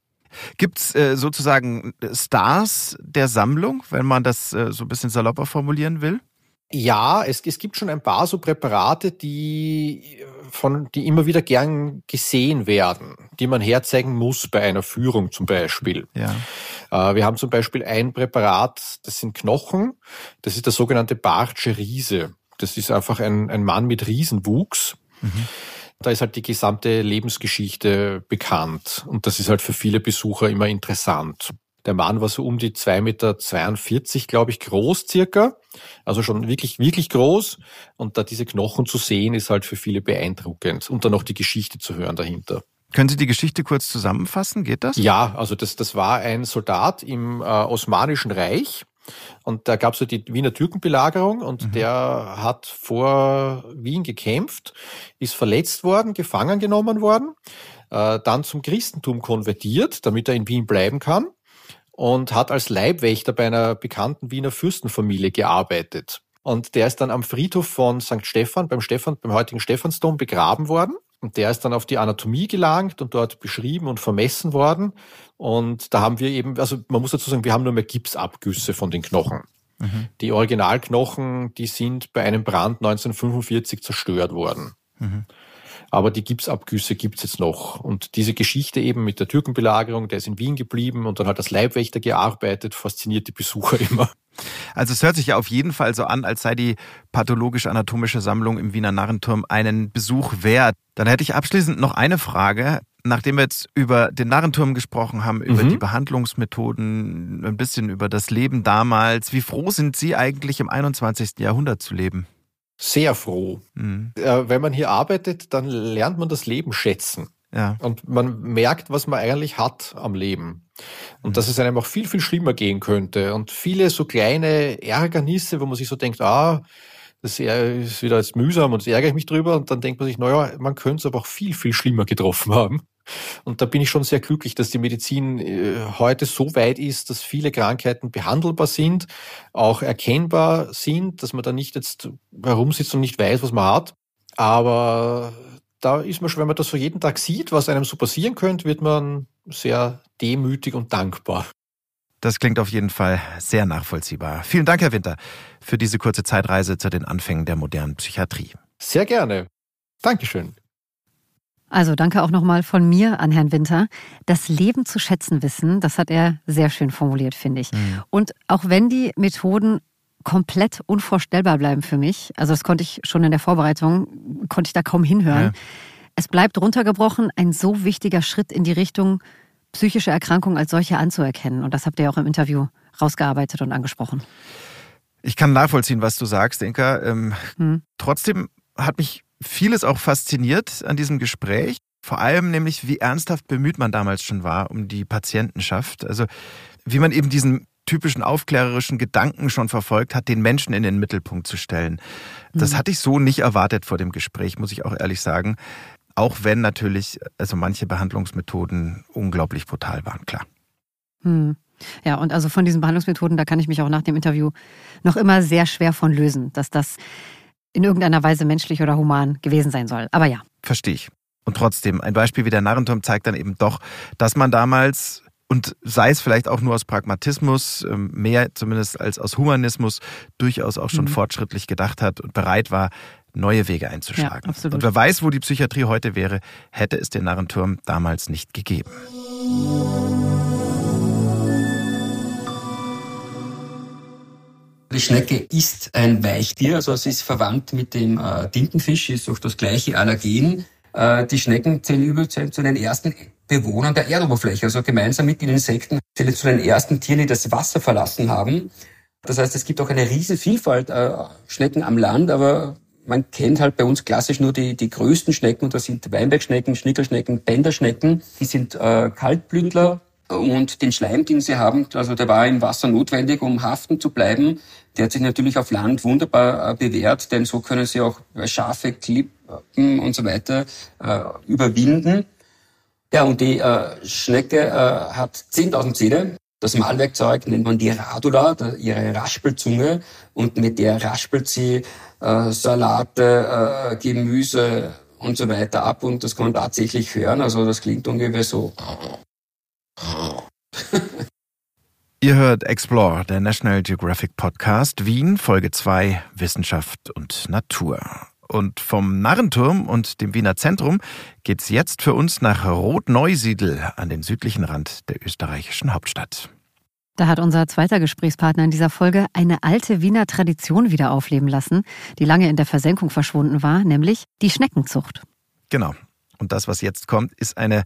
Gibt's äh, sozusagen Stars der Sammlung, wenn man das äh, so ein bisschen salopper formulieren will? Ja, es, es gibt schon ein paar so Präparate, die von, die immer wieder gern gesehen werden, die man herzeigen muss bei einer Führung zum Beispiel. Ja. Äh, wir haben zum Beispiel ein Präparat, das sind Knochen, das ist der sogenannte Bartsche Riese. Das ist einfach ein, ein Mann mit Riesenwuchs. Mhm. Da ist halt die gesamte Lebensgeschichte bekannt und das ist halt für viele Besucher immer interessant. Der Mann war so um die 2,42 Meter, glaube ich, groß circa. Also schon wirklich, wirklich groß. Und da diese Knochen zu sehen, ist halt für viele beeindruckend. Und dann noch die Geschichte zu hören dahinter. Können Sie die Geschichte kurz zusammenfassen? Geht das? Ja, also das, das war ein Soldat im äh, Osmanischen Reich. Und da gab es so die Wiener Türkenbelagerung und mhm. der hat vor Wien gekämpft, ist verletzt worden, gefangen genommen worden, äh, dann zum Christentum konvertiert, damit er in Wien bleiben kann und hat als Leibwächter bei einer bekannten Wiener Fürstenfamilie gearbeitet. Und der ist dann am Friedhof von St. Stephan, beim Stephan, beim heutigen Stephansdom begraben worden. Und der ist dann auf die Anatomie gelangt und dort beschrieben und vermessen worden. Und da haben wir eben, also man muss dazu sagen, wir haben nur mehr Gipsabgüsse von den Knochen. Mhm. Die Originalknochen, die sind bei einem Brand 1945 zerstört worden. Mhm. Aber die Gipsabgüsse gibt's jetzt noch. Und diese Geschichte eben mit der Türkenbelagerung, der ist in Wien geblieben und dann hat als Leibwächter gearbeitet, fasziniert die Besucher immer. Also es hört sich ja auf jeden Fall so an, als sei die pathologisch-anatomische Sammlung im Wiener Narrenturm einen Besuch wert. Dann hätte ich abschließend noch eine Frage. Nachdem wir jetzt über den Narrenturm gesprochen haben, über mhm. die Behandlungsmethoden, ein bisschen über das Leben damals, wie froh sind Sie eigentlich im 21. Jahrhundert zu leben? Sehr froh. Mhm. Äh, wenn man hier arbeitet, dann lernt man das Leben schätzen. Ja. Und man merkt, was man eigentlich hat am Leben. Und mhm. dass es einem auch viel, viel schlimmer gehen könnte. Und viele so kleine Ärgernisse, wo man sich so denkt, ah, das ist wieder jetzt mühsam und jetzt ärgere ich mich drüber. Und dann denkt man sich, naja, man könnte es aber auch viel, viel schlimmer getroffen haben. Und da bin ich schon sehr glücklich, dass die Medizin äh, heute so weit ist, dass viele Krankheiten behandelbar sind, auch erkennbar sind, dass man da nicht jetzt herumsitzt und nicht weiß, was man hat. Aber da ist man schon, wenn man das so jeden Tag sieht, was einem so passieren könnte, wird man sehr demütig und dankbar. Das klingt auf jeden Fall sehr nachvollziehbar. Vielen Dank, Herr Winter, für diese kurze Zeitreise zu den Anfängen der modernen Psychiatrie. Sehr gerne. Dankeschön. Also danke auch nochmal von mir an Herrn Winter. Das Leben zu schätzen wissen, das hat er sehr schön formuliert, finde ich. Mhm. Und auch wenn die Methoden komplett unvorstellbar bleiben für mich. Also das konnte ich schon in der Vorbereitung, konnte ich da kaum hinhören. Ja. Es bleibt runtergebrochen ein so wichtiger Schritt in die Richtung, psychische Erkrankungen als solche anzuerkennen. Und das habt ihr auch im Interview rausgearbeitet und angesprochen. Ich kann nachvollziehen, was du sagst, Inka. Ähm, hm. Trotzdem hat mich vieles auch fasziniert an diesem Gespräch. Vor allem nämlich, wie ernsthaft bemüht man damals schon war um die Patientenschaft. Also wie man eben diesen typischen aufklärerischen Gedanken schon verfolgt hat, den Menschen in den Mittelpunkt zu stellen. Das mhm. hatte ich so nicht erwartet vor dem Gespräch, muss ich auch ehrlich sagen. Auch wenn natürlich also manche Behandlungsmethoden unglaublich brutal waren, klar. Hm. Ja, und also von diesen Behandlungsmethoden, da kann ich mich auch nach dem Interview noch immer sehr schwer von lösen, dass das in irgendeiner Weise menschlich oder human gewesen sein soll. Aber ja. Verstehe ich. Und trotzdem, ein Beispiel wie der Narrenturm zeigt dann eben doch, dass man damals und sei es vielleicht auch nur aus Pragmatismus, ähm, mehr zumindest als aus Humanismus, durchaus auch schon mhm. fortschrittlich gedacht hat und bereit war, neue Wege einzuschlagen. Ja, und wer weiß, wo die Psychiatrie heute wäre, hätte es den Narrenturm damals nicht gegeben. Die Schnecke ist ein Weichtier, also es ist verwandt mit dem äh, Tintenfisch, ist auch das gleiche Allergen. Äh, die Schnecken zählen übrigens zu den ersten Bewohnern der Erdoberfläche. Also gemeinsam mit den Insekten zählen zu den ersten Tieren, die das Wasser verlassen haben. Das heißt, es gibt auch eine riesen Vielfalt äh, Schnecken am Land, aber man kennt halt bei uns klassisch nur die, die größten Schnecken und das sind Weinbergschnecken, Schnickelschnecken, Bänderschnecken. Die sind äh, Kaltblündler und den Schleim, den sie haben, also der war im Wasser notwendig, um haften zu bleiben. Der hat sich natürlich auf Land wunderbar äh, bewährt, denn so können sie auch Schafe, Klippen und so weiter äh, überwinden. Ja, und die äh, Schnecke äh, hat 10.000 Zähne. Das Malwerkzeug nennt man die Radula, ihre Raspelzunge. Und mit der raspelt sie äh, Salate, äh, Gemüse und so weiter ab. Und das kann man tatsächlich hören. Also das klingt ungefähr so. Ihr hört Explore, der National Geographic Podcast Wien, Folge 2 Wissenschaft und Natur. Und vom Narrenturm und dem Wiener Zentrum geht's jetzt für uns nach Rotneusiedl an den südlichen Rand der österreichischen Hauptstadt. Da hat unser zweiter Gesprächspartner in dieser Folge eine alte Wiener Tradition wieder aufleben lassen, die lange in der Versenkung verschwunden war, nämlich die Schneckenzucht. Genau. Und das, was jetzt kommt, ist eine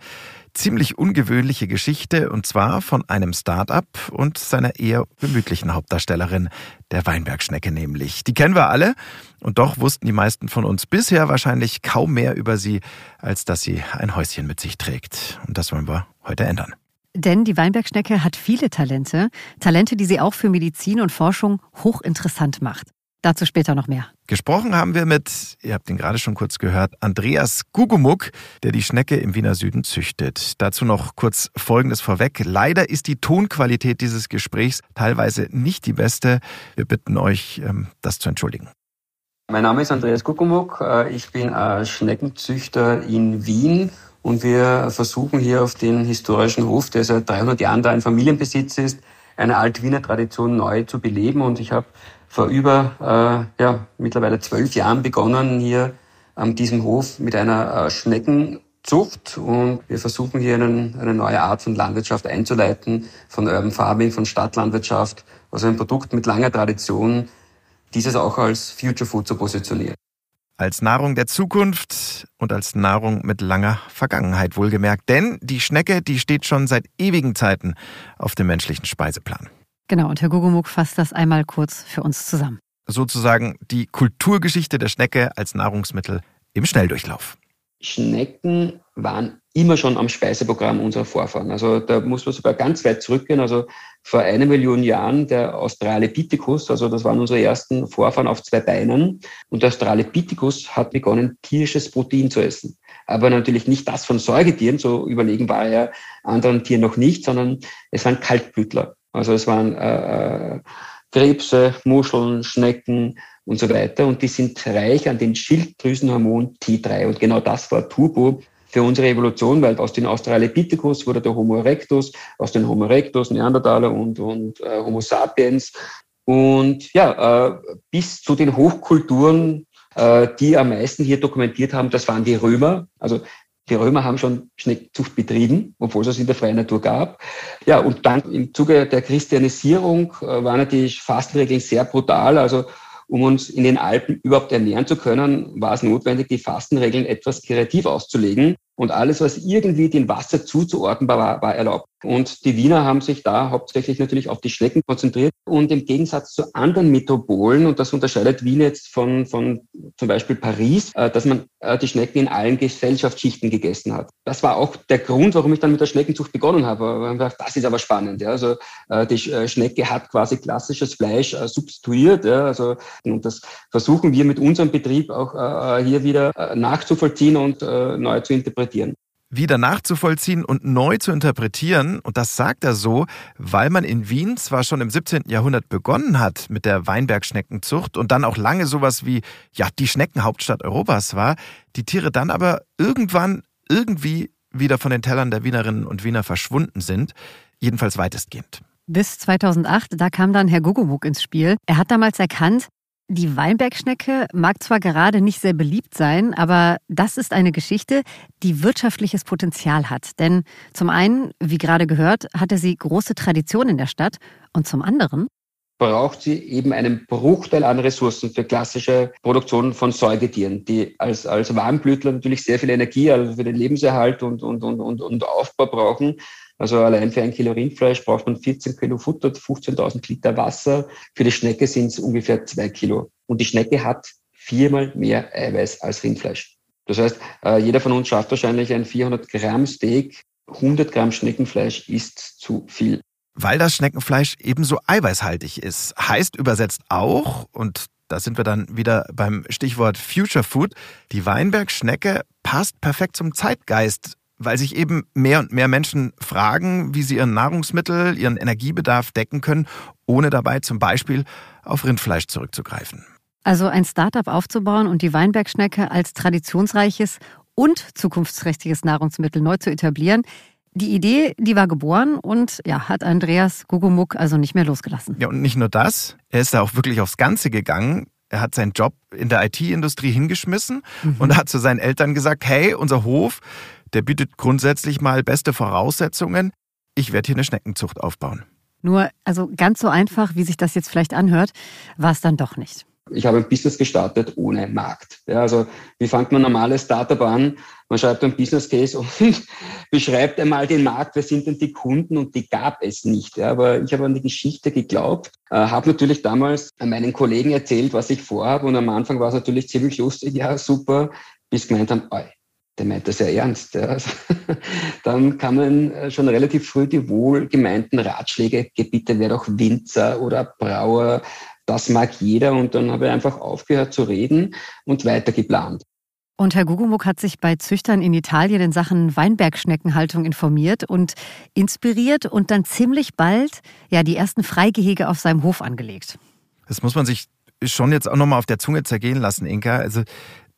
ziemlich ungewöhnliche Geschichte und zwar von einem Start-up und seiner eher gemütlichen Hauptdarstellerin, der Weinbergschnecke nämlich. Die kennen wir alle und doch wussten die meisten von uns bisher wahrscheinlich kaum mehr über sie, als dass sie ein Häuschen mit sich trägt. Und das wollen wir heute ändern. Denn die Weinbergschnecke hat viele Talente, Talente, die sie auch für Medizin und Forschung hochinteressant macht. Dazu später noch mehr. Gesprochen haben wir mit, ihr habt ihn gerade schon kurz gehört, Andreas Gugumuck, der die Schnecke im Wiener Süden züchtet. Dazu noch kurz Folgendes vorweg. Leider ist die Tonqualität dieses Gesprächs teilweise nicht die beste. Wir bitten euch, ähm, das zu entschuldigen. Mein Name ist Andreas Gugumuck. Äh, ich bin Schneckenzüchter in Wien und wir versuchen hier auf den historischen Hof, der seit 300 Jahren da ein Familienbesitz ist, eine alte Wiener Tradition neu zu beleben. Und ich habe vor über äh, ja, mittlerweile zwölf Jahren begonnen, hier an diesem Hof mit einer Schneckenzucht und wir versuchen hier einen, eine neue Art von Landwirtschaft einzuleiten, von Urban Farming, von Stadtlandwirtschaft, also ein Produkt mit langer Tradition, dieses auch als Future Food zu positionieren. Als Nahrung der Zukunft und als Nahrung mit langer Vergangenheit wohlgemerkt. Denn die Schnecke, die steht schon seit ewigen Zeiten auf dem menschlichen Speiseplan. Genau, und Herr Gugumuk fasst das einmal kurz für uns zusammen. Sozusagen die Kulturgeschichte der Schnecke als Nahrungsmittel im Schnelldurchlauf. Schnecken waren immer schon am Speiseprogramm unserer Vorfahren. Also da muss man sogar ganz weit zurückgehen. Also vor einer Million Jahren der Australopithecus, also das waren unsere ersten Vorfahren auf zwei Beinen. Und der Australopithecus hat begonnen, tierisches Protein zu essen. Aber natürlich nicht das von Säugetieren, so überlegen war er anderen Tieren noch nicht, sondern es waren Kaltblütler. Also es waren äh, äh Krebse, Muscheln, Schnecken, und so weiter. Und die sind reich an den Schilddrüsenhormon T3. Und genau das war Turbo für unsere Evolution, weil aus den Australopithecus wurde der Homo erectus, aus den Homo erectus, Neandertaler und, und äh, Homo sapiens. Und ja, äh, bis zu den Hochkulturen, äh, die am meisten hier dokumentiert haben, das waren die Römer. Also die Römer haben schon Schneckzucht betrieben, obwohl es es in der freien Natur gab. Ja, und dann im Zuge der Christianisierung äh, waren natürlich Fastenregeln sehr brutal. Also um uns in den Alpen überhaupt ernähren zu können, war es notwendig, die Fastenregeln etwas kreativ auszulegen. Und alles, was irgendwie dem Wasser zuzuordnen war, war erlaubt. Und die Wiener haben sich da hauptsächlich natürlich auf die Schnecken konzentriert. Und im Gegensatz zu anderen Metropolen, und das unterscheidet Wien jetzt von, von zum Beispiel Paris, äh, dass man äh, die Schnecken in allen Gesellschaftsschichten gegessen hat. Das war auch der Grund, warum ich dann mit der Schneckenzucht begonnen habe. Das ist aber spannend. Also äh, die Schnecke hat quasi klassisches Fleisch substituiert. Also, und das versuchen wir mit unserem Betrieb auch hier wieder nachzuvollziehen und neu zu interpretieren wieder nachzuvollziehen und neu zu interpretieren. Und das sagt er so, weil man in Wien zwar schon im 17. Jahrhundert begonnen hat mit der Weinbergschneckenzucht und dann auch lange sowas wie, ja, die Schneckenhauptstadt Europas war, die Tiere dann aber irgendwann irgendwie wieder von den Tellern der Wienerinnen und Wiener verschwunden sind, jedenfalls weitestgehend. Bis 2008, da kam dann Herr Gugumuk ins Spiel. Er hat damals erkannt, die Weinbergschnecke mag zwar gerade nicht sehr beliebt sein, aber das ist eine Geschichte, die wirtschaftliches Potenzial hat. Denn zum einen, wie gerade gehört, hatte sie große Tradition in der Stadt und zum anderen braucht sie eben einen Bruchteil an Ressourcen für klassische Produktionen von Säugetieren, die als, als Warmblütler natürlich sehr viel Energie also für den Lebenserhalt und, und, und, und Aufbau brauchen. Also allein für ein Kilo Rindfleisch braucht man 14 Kilo Futter, 15.000 Liter Wasser. Für die Schnecke sind es ungefähr zwei Kilo. Und die Schnecke hat viermal mehr Eiweiß als Rindfleisch. Das heißt, äh, jeder von uns schafft wahrscheinlich ein 400 Gramm Steak. 100 Gramm Schneckenfleisch ist zu viel. Weil das Schneckenfleisch ebenso eiweißhaltig ist. Heißt übersetzt auch, und da sind wir dann wieder beim Stichwort Future Food, die Weinbergschnecke passt perfekt zum Zeitgeist weil sich eben mehr und mehr Menschen fragen, wie sie ihren Nahrungsmittel, ihren Energiebedarf decken können, ohne dabei zum Beispiel auf Rindfleisch zurückzugreifen. Also ein Startup aufzubauen und die Weinbergschnecke als traditionsreiches und zukunftsträchtiges Nahrungsmittel neu zu etablieren, die Idee, die war geboren und ja, hat Andreas Gugumuk also nicht mehr losgelassen. Ja, und nicht nur das, er ist da auch wirklich aufs Ganze gegangen. Er hat seinen Job in der IT-Industrie hingeschmissen mhm. und hat zu seinen Eltern gesagt, hey, unser Hof, der bietet grundsätzlich mal beste Voraussetzungen. Ich werde hier eine Schneckenzucht aufbauen. Nur, also ganz so einfach, wie sich das jetzt vielleicht anhört, war es dann doch nicht. Ich habe ein Business gestartet ohne Markt. Ja, also wie fängt man normales Startup an? Man schreibt ein Business Case und beschreibt einmal den Markt, wer sind denn die Kunden und die gab es nicht. Ja, aber ich habe an die Geschichte geglaubt, äh, habe natürlich damals meinen Kollegen erzählt, was ich vorhabe und am Anfang war es natürlich ziemlich lustig, ja super, bis gemeint haben, oi, der meint das ja ernst. Ja. Also, dann kamen äh, schon relativ früh die wohlgemeinten Ratschläge, bitte wer doch Winzer oder Brauer, das mag jeder. Und dann habe ich einfach aufgehört zu reden und weiter geplant. Und Herr Gugumuk hat sich bei Züchtern in Italien in Sachen Weinbergschneckenhaltung informiert und inspiriert und dann ziemlich bald ja die ersten Freigehege auf seinem Hof angelegt. Das muss man sich schon jetzt auch nochmal auf der Zunge zergehen lassen, Inka. Also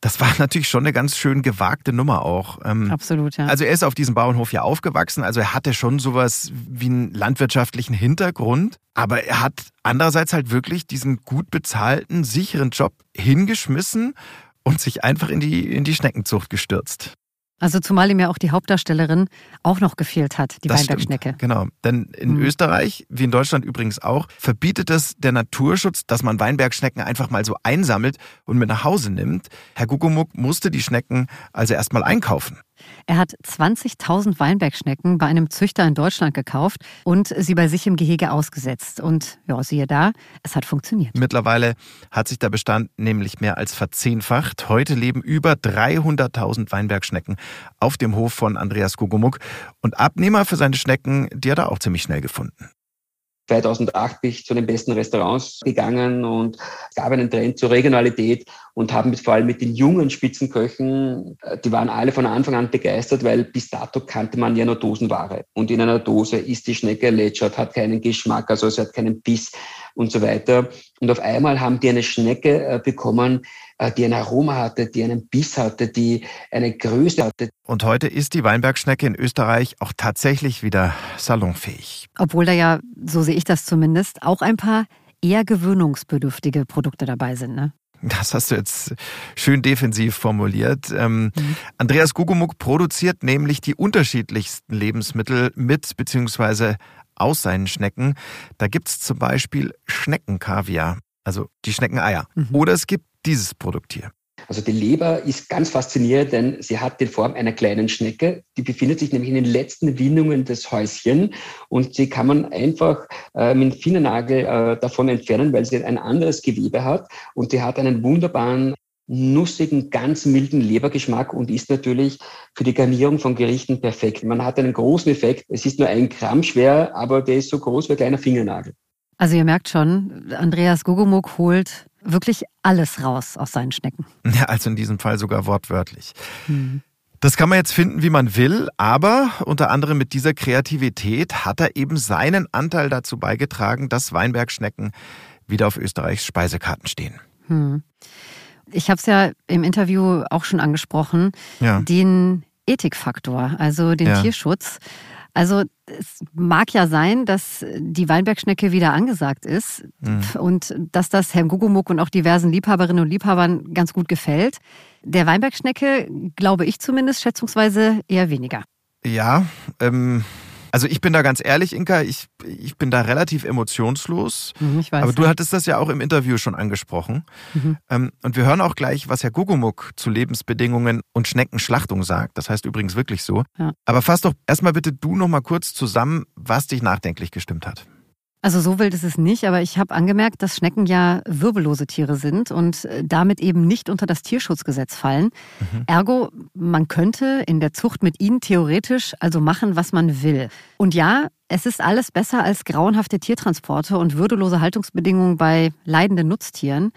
das war natürlich schon eine ganz schön gewagte Nummer auch. Ähm, Absolut, ja. Also er ist auf diesem Bauernhof ja aufgewachsen, also er hatte schon sowas wie einen landwirtschaftlichen Hintergrund, aber er hat andererseits halt wirklich diesen gut bezahlten, sicheren Job hingeschmissen und sich einfach in die, in die Schneckenzucht gestürzt. Also zumal ihm ja auch die Hauptdarstellerin auch noch gefehlt hat, die Das Weinbergschnecke. Stimmt, genau. Denn in Mhm. Österreich, wie in Deutschland übrigens auch, verbietet es der Naturschutz, dass man Weinbergschnecken einfach mal so einsammelt und mit nach Hause nimmt. Herr Gugumuk musste die Schnecken also erstmal einkaufen. Er hat 20.000 Weinbergschnecken bei einem Züchter in Deutschland gekauft und sie bei sich im Gehege ausgesetzt. Und ja, siehe da, es hat funktioniert. Mittlerweile hat sich der Bestand nämlich mehr als verzehnfacht. Heute leben über 300.000 Weinbergschnecken auf dem Hof von Andreas Gugumuk. Und Abnehmer für seine Schnecken, die hat er auch ziemlich schnell gefunden. 2008 bin ich zu den besten Restaurants gegangen und es gab einen Trend zur Regionalität und haben mit, vor allem mit den jungen Spitzenköchen, äh, die waren alle von Anfang an begeistert, weil bis dato kannte man ja nur Dosenware. Und in einer Dose ist die Schnecke lätschert, hat keinen Geschmack, also sie hat keinen Biss und so weiter. Und auf einmal haben die eine Schnecke äh, bekommen, die ein Aroma hatte, die einen Biss hatte, die eine Größe hatte, Und heute ist die Weinbergschnecke in Österreich auch tatsächlich wieder salonfähig. Obwohl da ja, so sehe ich das zumindest, auch ein paar eher gewöhnungsbedürftige Produkte dabei sind. Ne? Das hast du jetzt schön defensiv formuliert. Ähm, Andreas Gugumuk produziert nämlich die unterschiedlichsten Lebensmittel mit bzw. aus seinen Schnecken. Da gibt's zum Beispiel Schneckenkaviar, also die Schneckeneier. Mhm. Oder es gibt dieses Produkt hier. Also die Leber ist ganz faszinierend, denn sie hat die Form einer kleinen Schnecke. Die befindet sich nämlich in den letzten Windungen des Häuschen und sie kann man einfach äh, mit dem Fingernagel äh, davon entfernen, weil sie ein anderes Gewebe hat und sie hat einen wunderbaren nussigen, ganz milden Lebergeschmack und ist natürlich für die Garnierung von Gerichten perfekt. Man hat einen großen Effekt. Es ist nur ein Gramm schwer, aber der ist so groß wie ein kleiner Fingernagel. Also ihr merkt schon, Andreas Gugumuk holt wirklich alles raus aus seinen Schnecken. Ja, also in diesem Fall sogar wortwörtlich. Das kann man jetzt finden, wie man will, aber unter anderem mit dieser Kreativität hat er eben seinen Anteil dazu beigetragen, dass Weinbergschnecken wieder auf Österreichs Speisekarten stehen. Hm. Ich habe es ja im Interview auch schon angesprochen, Ja. den Ethikfaktor, also den Ja. Tierschutz. Also es mag ja sein, dass die Weinbergschnecke wieder angesagt ist Mhm. und dass das Herrn Gugumuk und auch diversen Liebhaberinnen und Liebhabern ganz gut gefällt. Der Weinbergschnecke, glaube ich zumindest, schätzungsweise eher weniger. Ja, ähm, also ich bin da ganz ehrlich, Inka, ich, ich bin da relativ emotionslos. Mhm, Ich weiß. Aber du hattest das ja auch im Interview schon angesprochen. Mhm. Ähm, und wir hören auch gleich, was Herr Gugumuk zu Lebensbedingungen und Schneckenschlachtung sagt. Das heißt übrigens wirklich so. Ja. Aber fass doch erstmal bitte du noch mal kurz zusammen, was dich nachdenklich gestimmt hat. Also so wild ist es nicht, aber ich habe angemerkt, dass Schnecken ja wirbellose Tiere sind und äh, damit eben nicht unter das Tierschutzgesetz fallen. Ergo, man könnte in der Zucht mit ihnen theoretisch also machen, was man will. Und ja, es ist alles besser als grauenhafte Tiertransporte und würdelose Haltungsbedingungen bei leidenden Nutztieren.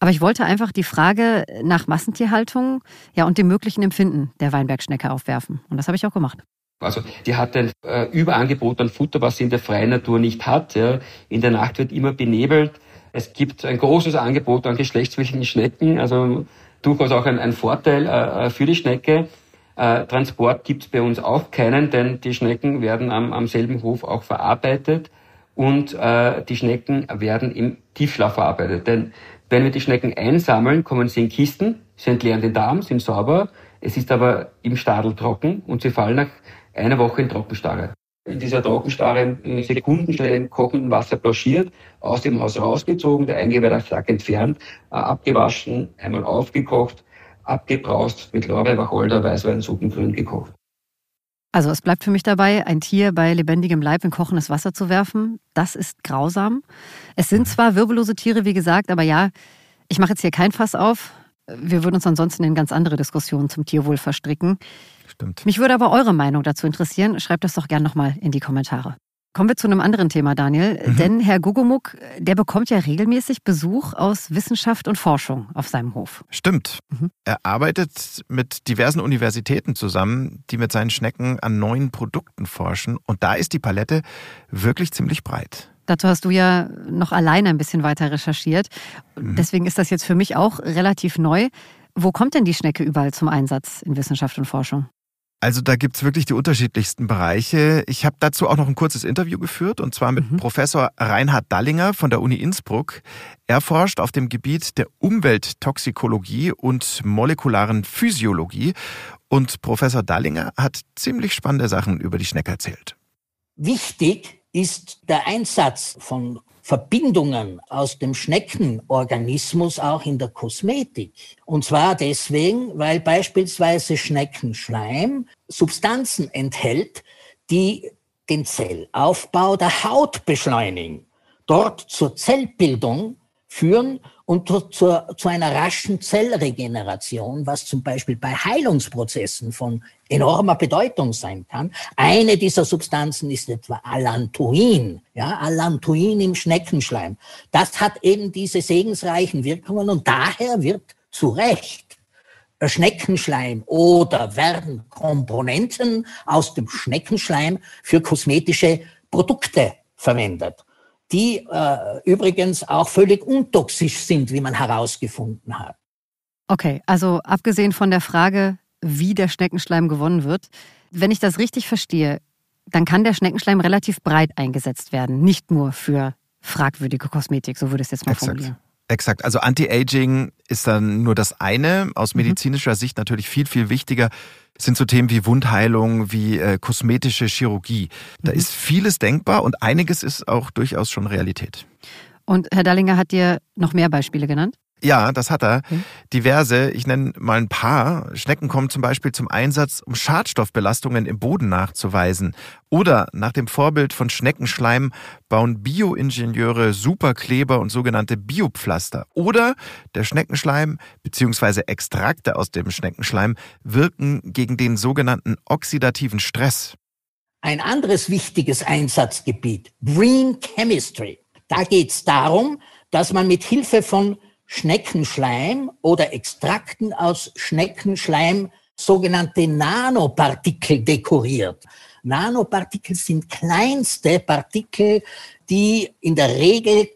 Aber ich wollte einfach die Frage nach Massentierhaltung ja, und dem möglichen Empfinden der Weinbergschnecke aufwerfen. Und das habe ich auch gemacht. Also die hat ein äh, Überangebot an Futter, was sie in der freien Natur nicht hat. Ja. In der Nacht wird immer benebelt. Es gibt ein großes Angebot an geschlechtswilligen Schnecken, also durchaus auch ein, ein Vorteil äh, für die Schnecke. Äh, Transport gibt es bei uns auch keinen, denn die Schnecken werden am, am selben Hof auch verarbeitet und äh, die Schnecken werden im Tiefschlaf verarbeitet. Denn wenn wir die Schnecken einsammeln, kommen sie in Kisten, sie entleeren den Darm, sind sauber, es ist aber im Stadel trocken und sie fallen nach einer Woche in Trockenstarre. In dieser Trockenstarre in Sekundenschnelle im kochenden Wasser blanchiert, aus dem Haus rausgezogen, der eingeweihte entfernt, äh, abgewaschen, einmal aufgekocht, abgebraust, mit Lorbeer, Wacholder, Weißwein, Suppengrün gekocht. Also es bleibt für mich dabei, ein Tier bei lebendigem Leib in kochendes Wasser zu werfen. Das ist grausam. Es sind zwar wirbellose Tiere, wie gesagt, aber ja, ich mache jetzt hier kein Fass auf. Wir würden uns ansonsten in ganz andere Diskussionen zum Tierwohl verstricken. Stimmt. Mich würde aber eure Meinung dazu interessieren. Schreibt das doch gern nochmal in die Kommentare. Kommen wir zu einem anderen Thema, Daniel. Mhm. Denn Herr Gugumuk, der bekommt ja regelmäßig Besuch aus Wissenschaft und Forschung auf seinem Hof. Stimmt. Mhm. Er arbeitet mit diversen Universitäten zusammen, die mit seinen Schnecken an neuen Produkten forschen. Und da ist die Palette wirklich ziemlich breit. Dazu hast du ja noch alleine ein bisschen weiter recherchiert. Deswegen ist das jetzt für mich auch relativ neu. Wo kommt denn die Schnecke überall zum Einsatz in Wissenschaft und Forschung? Also da gibt's wirklich die unterschiedlichsten Bereiche. Ich habe dazu auch noch ein kurzes Interview geführt, und zwar mit mhm. Professor Reinhard Dallinger von der Uni Innsbruck. Er forscht auf dem Gebiet der Umwelttoxikologie und molekularen Physiologie. Und Professor Dallinger hat ziemlich spannende Sachen über die Schnecke erzählt. Wichtig ist der Einsatz von Verbindungen aus dem Schneckenorganismus auch in der Kosmetik. Und zwar deswegen, weil beispielsweise Schneckenschleim Substanzen enthält, die den Zellaufbau der Haut beschleunigen, dort zur Zellbildung führen und zu, zu einer raschen Zellregeneration, was zum Beispiel bei Heilungsprozessen von enormer Bedeutung sein kann. Eine dieser Substanzen ist etwa Allantoin, ja, Allantoin im Schneckenschleim. Das hat eben diese segensreichen Wirkungen und daher wird zu Recht Schneckenschleim oder werden Komponenten aus dem Schneckenschleim für kosmetische Produkte verwendet die äh, übrigens auch völlig untoxisch sind, wie man herausgefunden hat. Okay, also abgesehen von der Frage, wie der Schneckenschleim gewonnen wird, wenn ich das richtig verstehe, dann kann der Schneckenschleim relativ breit eingesetzt werden, nicht nur für fragwürdige Kosmetik, so würde ich es jetzt mal Exakt. formulieren. Exakt. Also Anti-Aging ist dann nur das eine. Aus mhm. medizinischer mhm. Sicht natürlich viel, viel wichtiger sind so Themen wie Wundheilung, wie äh, kosmetische Chirurgie. Da mhm. ist vieles denkbar und einiges ist auch durchaus schon Realität. Und Herr Dallinger hat dir noch mehr Beispiele genannt? Ja, das hat er. Okay. Diverse, ich nenne mal ein paar. Schnecken kommen zum Beispiel zum Einsatz, um Schadstoffbelastungen im Boden nachzuweisen. Oder nach dem Vorbild von Schneckenschleim bauen Bioingenieure Superkleber und sogenannte Biopflaster. Oder der Schneckenschleim bzw. Extrakte aus dem Schneckenschleim wirken gegen den sogenannten oxidativen Stress. Ein anderes wichtiges Einsatzgebiet, Green Chemistry. Da geht es darum, dass man mit Hilfe von Schneckenschleim oder Extrakten aus Schneckenschleim sogenannte Nanopartikel dekoriert. Nanopartikel sind kleinste Partikel, die in der Regel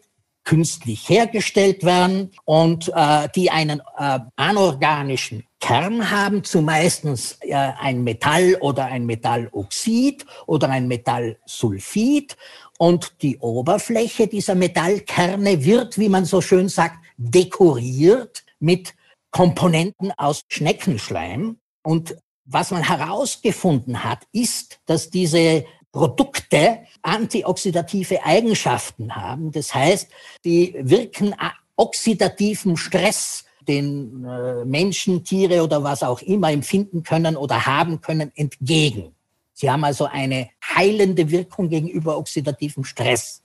künstlich hergestellt werden und äh, die einen äh, anorganischen Kern haben, zumeistens äh, ein Metall oder ein Metalloxid oder ein Metallsulfid. Und die Oberfläche dieser Metallkerne wird, wie man so schön sagt, dekoriert mit Komponenten aus Schneckenschleim. Und was man herausgefunden hat, ist, dass diese Produkte antioxidative Eigenschaften haben. Das heißt, die wirken oxidativen Stress, den äh, Menschen, Tiere oder was auch immer empfinden können oder haben können, entgegen. Sie haben also eine heilende Wirkung gegenüber oxidativem Stress.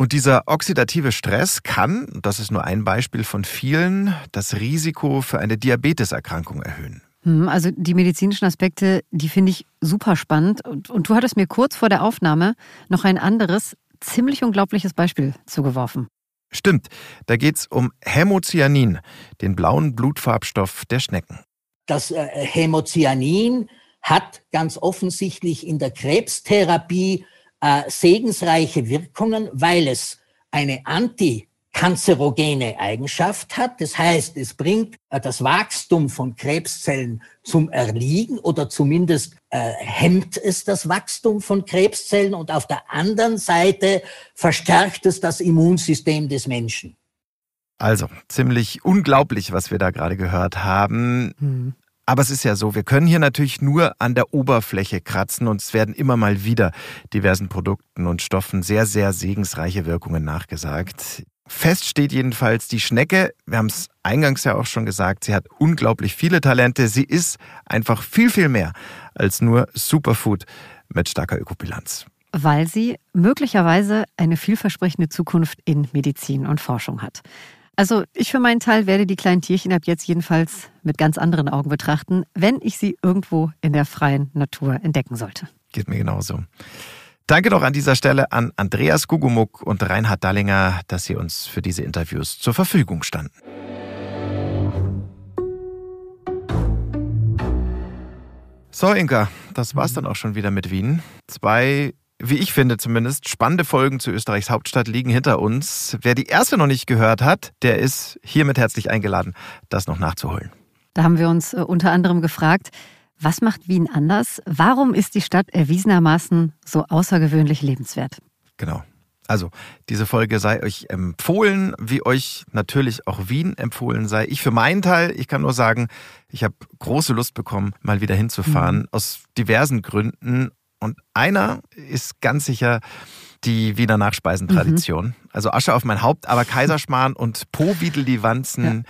Und dieser oxidative Stress kann, das ist nur ein Beispiel von vielen, das Risiko für eine Diabeteserkrankung erhöhen. Hm, also die medizinischen Aspekte, die finde ich super spannend. Und, und du hattest mir kurz vor der Aufnahme noch ein anderes, ziemlich unglaubliches Beispiel zugeworfen. Stimmt, da geht es um Hämocyanin, den blauen Blutfarbstoff der Schnecken. Das äh, Hämocyanin hat ganz offensichtlich in der Krebstherapie äh, segensreiche Wirkungen, weil es eine antikanzerogene Eigenschaft hat. Das heißt, es bringt äh, das Wachstum von Krebszellen zum Erliegen oder zumindest äh, hemmt es das Wachstum von Krebszellen und auf der anderen Seite verstärkt es das Immunsystem des Menschen. Also, ziemlich unglaublich, was wir da gerade gehört haben. Hm. Aber es ist ja so, wir können hier natürlich nur an der Oberfläche kratzen und es werden immer mal wieder diversen Produkten und Stoffen sehr, sehr segensreiche Wirkungen nachgesagt. Fest steht jedenfalls die Schnecke, wir haben es eingangs ja auch schon gesagt, sie hat unglaublich viele Talente. Sie ist einfach viel, viel mehr als nur Superfood mit starker Ökobilanz. Weil sie möglicherweise eine vielversprechende Zukunft in Medizin und Forschung hat. Also ich für meinen Teil werde die kleinen Tierchen ab jetzt jedenfalls mit ganz anderen Augen betrachten, wenn ich sie irgendwo in der freien Natur entdecken sollte. Geht mir genauso. Danke doch an dieser Stelle an Andreas Gugumuk und Reinhard Dallinger, dass sie uns für diese Interviews zur Verfügung standen. So, Inka, das war's dann auch schon wieder mit Wien. Zwei wie ich finde zumindest, spannende Folgen zu Österreichs Hauptstadt liegen hinter uns. Wer die erste noch nicht gehört hat, der ist hiermit herzlich eingeladen, das noch nachzuholen. Da haben wir uns äh, unter anderem gefragt, Was macht Wien anders? Warum ist die Stadt erwiesenermaßen so außergewöhnlich lebenswert? Genau. Also, diese Folge sei euch empfohlen, wie euch natürlich auch Wien empfohlen sei. Ich für meinen Teil, ich kann nur sagen, ich habe große Lust bekommen, mal wieder hinzufahren, mhm. aus diversen Gründen. Und einer ist ganz sicher die Wiener Nachspeisentradition. Mhm. Also Asche auf mein Haupt, aber Kaiserschmarrn und Powiedel die Wanzen. Ja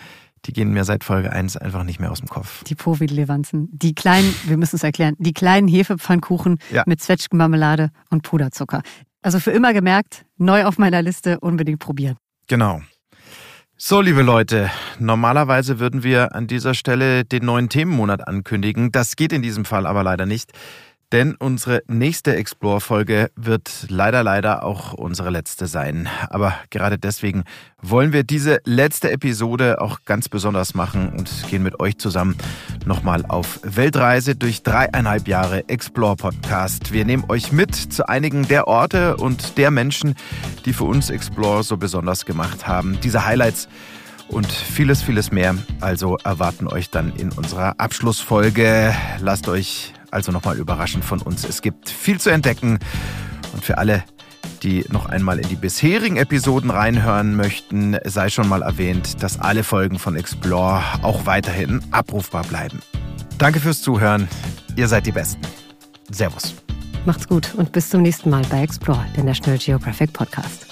die gehen mir seit Folge 1 einfach nicht mehr aus dem Kopf. Die Povidelevanzen. Die kleinen, wir müssen es erklären, die kleinen Hefepfannkuchen ja. mit Zwetschgenmarmelade und Puderzucker. Also für immer gemerkt, neu auf meiner Liste, unbedingt probieren. Genau. So, liebe Leute, normalerweise würden wir an dieser Stelle den neuen Themenmonat ankündigen. Das geht in diesem Fall aber leider nicht. Denn unsere nächste Explore-Folge wird leider, leider auch unsere letzte sein. Aber gerade deswegen wollen wir diese letzte Episode auch ganz besonders machen und gehen mit euch zusammen nochmal auf Weltreise durch dreieinhalb Jahre Explore-Podcast. Wir nehmen euch mit zu einigen der Orte und der Menschen, die für uns Explore so besonders gemacht haben. Diese Highlights und vieles, vieles mehr. Also erwarten euch dann in unserer Abschlussfolge. Lasst euch also nochmal überraschend von uns. Es gibt viel zu entdecken und für alle, die noch einmal in die bisherigen Episoden reinhören möchten, sei schon mal erwähnt, dass alle Folgen von Explore auch weiterhin abrufbar bleiben. Danke fürs Zuhören. Ihr seid die Besten. Servus. Macht's gut und bis zum nächsten Mal bei Explore, der National Geographic Podcast.